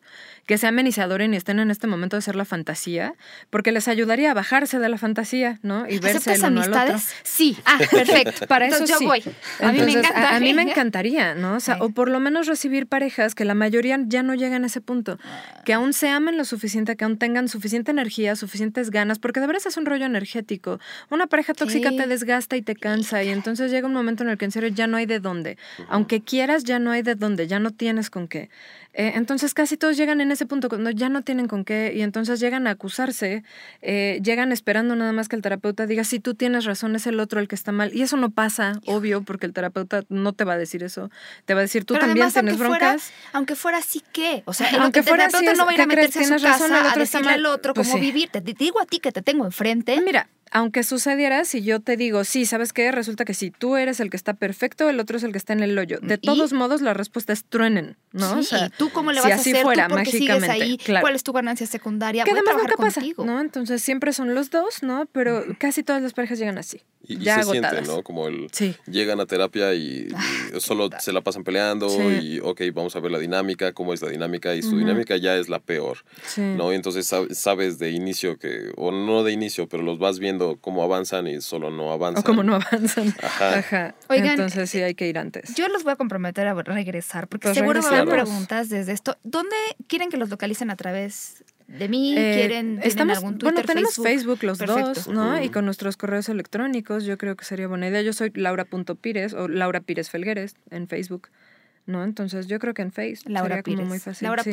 que sea amenizadora y estén en este momento de ser la fantasía, porque les ayudaría a bajarse de la fantasía, ¿no? Y verse ¿Aceptas el uno al otro. amistades? Sí. Ah, perfecto. Para eso Entonces sí. yo voy. A mí me Entonces, encanta. A, a mí me encantaría, ¿no? O sea, Sí. o por lo menos recibir parejas que la mayoría ya no llegan a ese punto, que aún se amen lo suficiente, que aún tengan suficiente energía, suficientes ganas, porque de veras es un rollo energético. Una pareja tóxica te desgasta y te cansa y entonces llega un momento en el que en serio ya no hay de dónde. Aunque quieras, ya no hay de dónde, ya no tienes con qué. Eh, entonces casi todos llegan en ese punto cuando ya no tienen con qué y entonces llegan a acusarse, eh, llegan esperando nada más que el terapeuta diga, sí, tú tienes razón, es el otro el que está mal. Y eso no pasa, obvio, porque el terapeuta no te va a decir eso. Te va a decir, tú Pero también además, tienes aunque fuera- broncas. Aunque fuera así, ¿qué? O sea, el Aunque otro- fuera el terapeuta así, no va a ir a meterse a su razón, casa el a otro está decirle mal. al otro Pues cómo sí. vivir. Te digo a ti que te tengo enfrente. Mira, aunque sucediera, si yo te digo, sí, ¿sabes qué? Resulta que si tú eres el que está perfecto, el otro es el que está en el hoyo. De ¿Y? todos modos, la respuesta es truenen, ¿no? Sí, O sea, ¿y tú cómo le si vas a así hacer? fuera, ¿Tú mágicamente, ahí? claro. ¿Cuál es tu ganancia secundaria? que Voy a además trabajar nunca pasa, contigo. ¿no? Entonces siempre son los dos, ¿no? Pero casi todas las parejas llegan así, Y, y ya se agotadas. siente, ¿no? Como el, Sí. llegan a terapia y, y solo se la pasan peleando Sí. y, ok, vamos a ver la dinámica, cómo es la dinámica y su dinámica ya es la peor, Sí. ¿no? Y entonces sab- sabes de inicio que, o no de inicio, pero los vas viendo cómo avanzan y solo no avanzan. O como no avanzan. Ajá. Ajá. Oigan, Entonces sí hay que ir antes. Yo los voy a comprometer a regresar porque Pues seguro va a haber regresemos. preguntas desde esto. ¿Dónde quieren que los localicen a través de mí? Eh, ¿Quieren estamos, algún Twitter, bueno, tenemos Facebook? Facebook, los Perfecto. dos, ¿no? Y con nuestros correos electrónicos, yo creo que sería buena idea. Yo soy Laura.pires o Laura Pires Felgueres en Facebook, ¿no? Entonces yo creo que en Facebook Laura sería como Pires. muy fácil. Sí.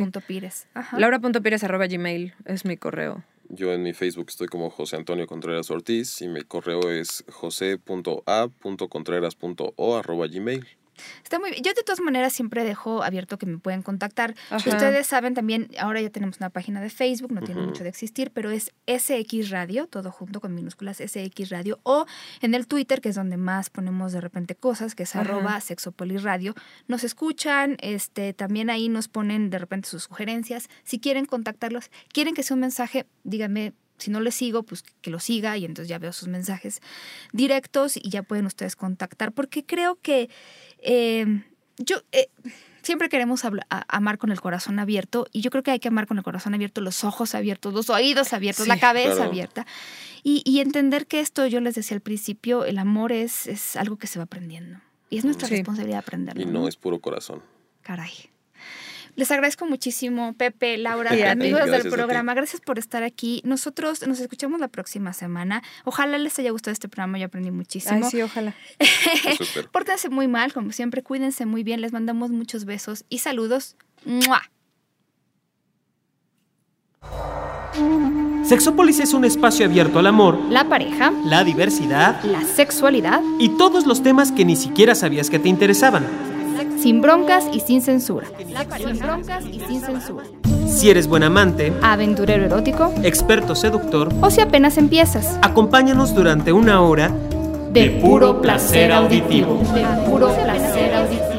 Laura.pires arroba gmail es mi correo. Yo en mi Facebook estoy como José Antonio Contreras Ortiz y mi correo es jose.a.contreras.o arroba gmail. Está muy bien. Yo de todas maneras siempre dejo abierto que me pueden contactar. Ajá. Ustedes saben también, ahora ya tenemos una página de Facebook, no tiene mucho de existir, pero es SX Radio, todo junto con minúsculas SX Radio, o en el Twitter, que es donde más ponemos de repente cosas, que es Ajá. arroba sexopoliradio. Nos escuchan, este, también ahí nos ponen de repente sus sugerencias. Si quieren contactarlos, quieren que sea un mensaje, díganme. Si no les sigo, pues que lo siga y entonces ya veo sus mensajes directos y ya pueden ustedes contactar, porque creo que eh, yo eh, siempre queremos a- amar con el corazón abierto y yo creo que hay que amar con el corazón abierto, los ojos abiertos, los oídos abiertos, Sí, la cabeza claro. abierta y, y entender que esto, yo les decía al principio, el amor es, es algo que se va aprendiendo y es nuestra Sí. responsabilidad aprenderlo. Y no es puro corazón. Caray. Les agradezco muchísimo, Pepe, Laura, Y a ti. amigos del programa. Gracias por estar aquí. Nosotros nos escuchamos la próxima semana. Ojalá les haya gustado este programa. Yo aprendí Ay, muchísimo. sí, ojalá. Pórtense muy mal, como siempre. Cuídense muy bien. Les mandamos muchos besos y saludos. ¡Mua! Sexópolis es un espacio abierto al amor, La pareja, la diversidad la sexualidad, y todos los temas que ni siquiera sabías que te interesaban. Sin broncas y sin censura. Sin broncas y sin censura. Si eres buen amante, Aventurero erótico experto seductor, o si apenas empiezas. acompáñanos durante una hora De puro placer auditivo. De puro placer auditivo.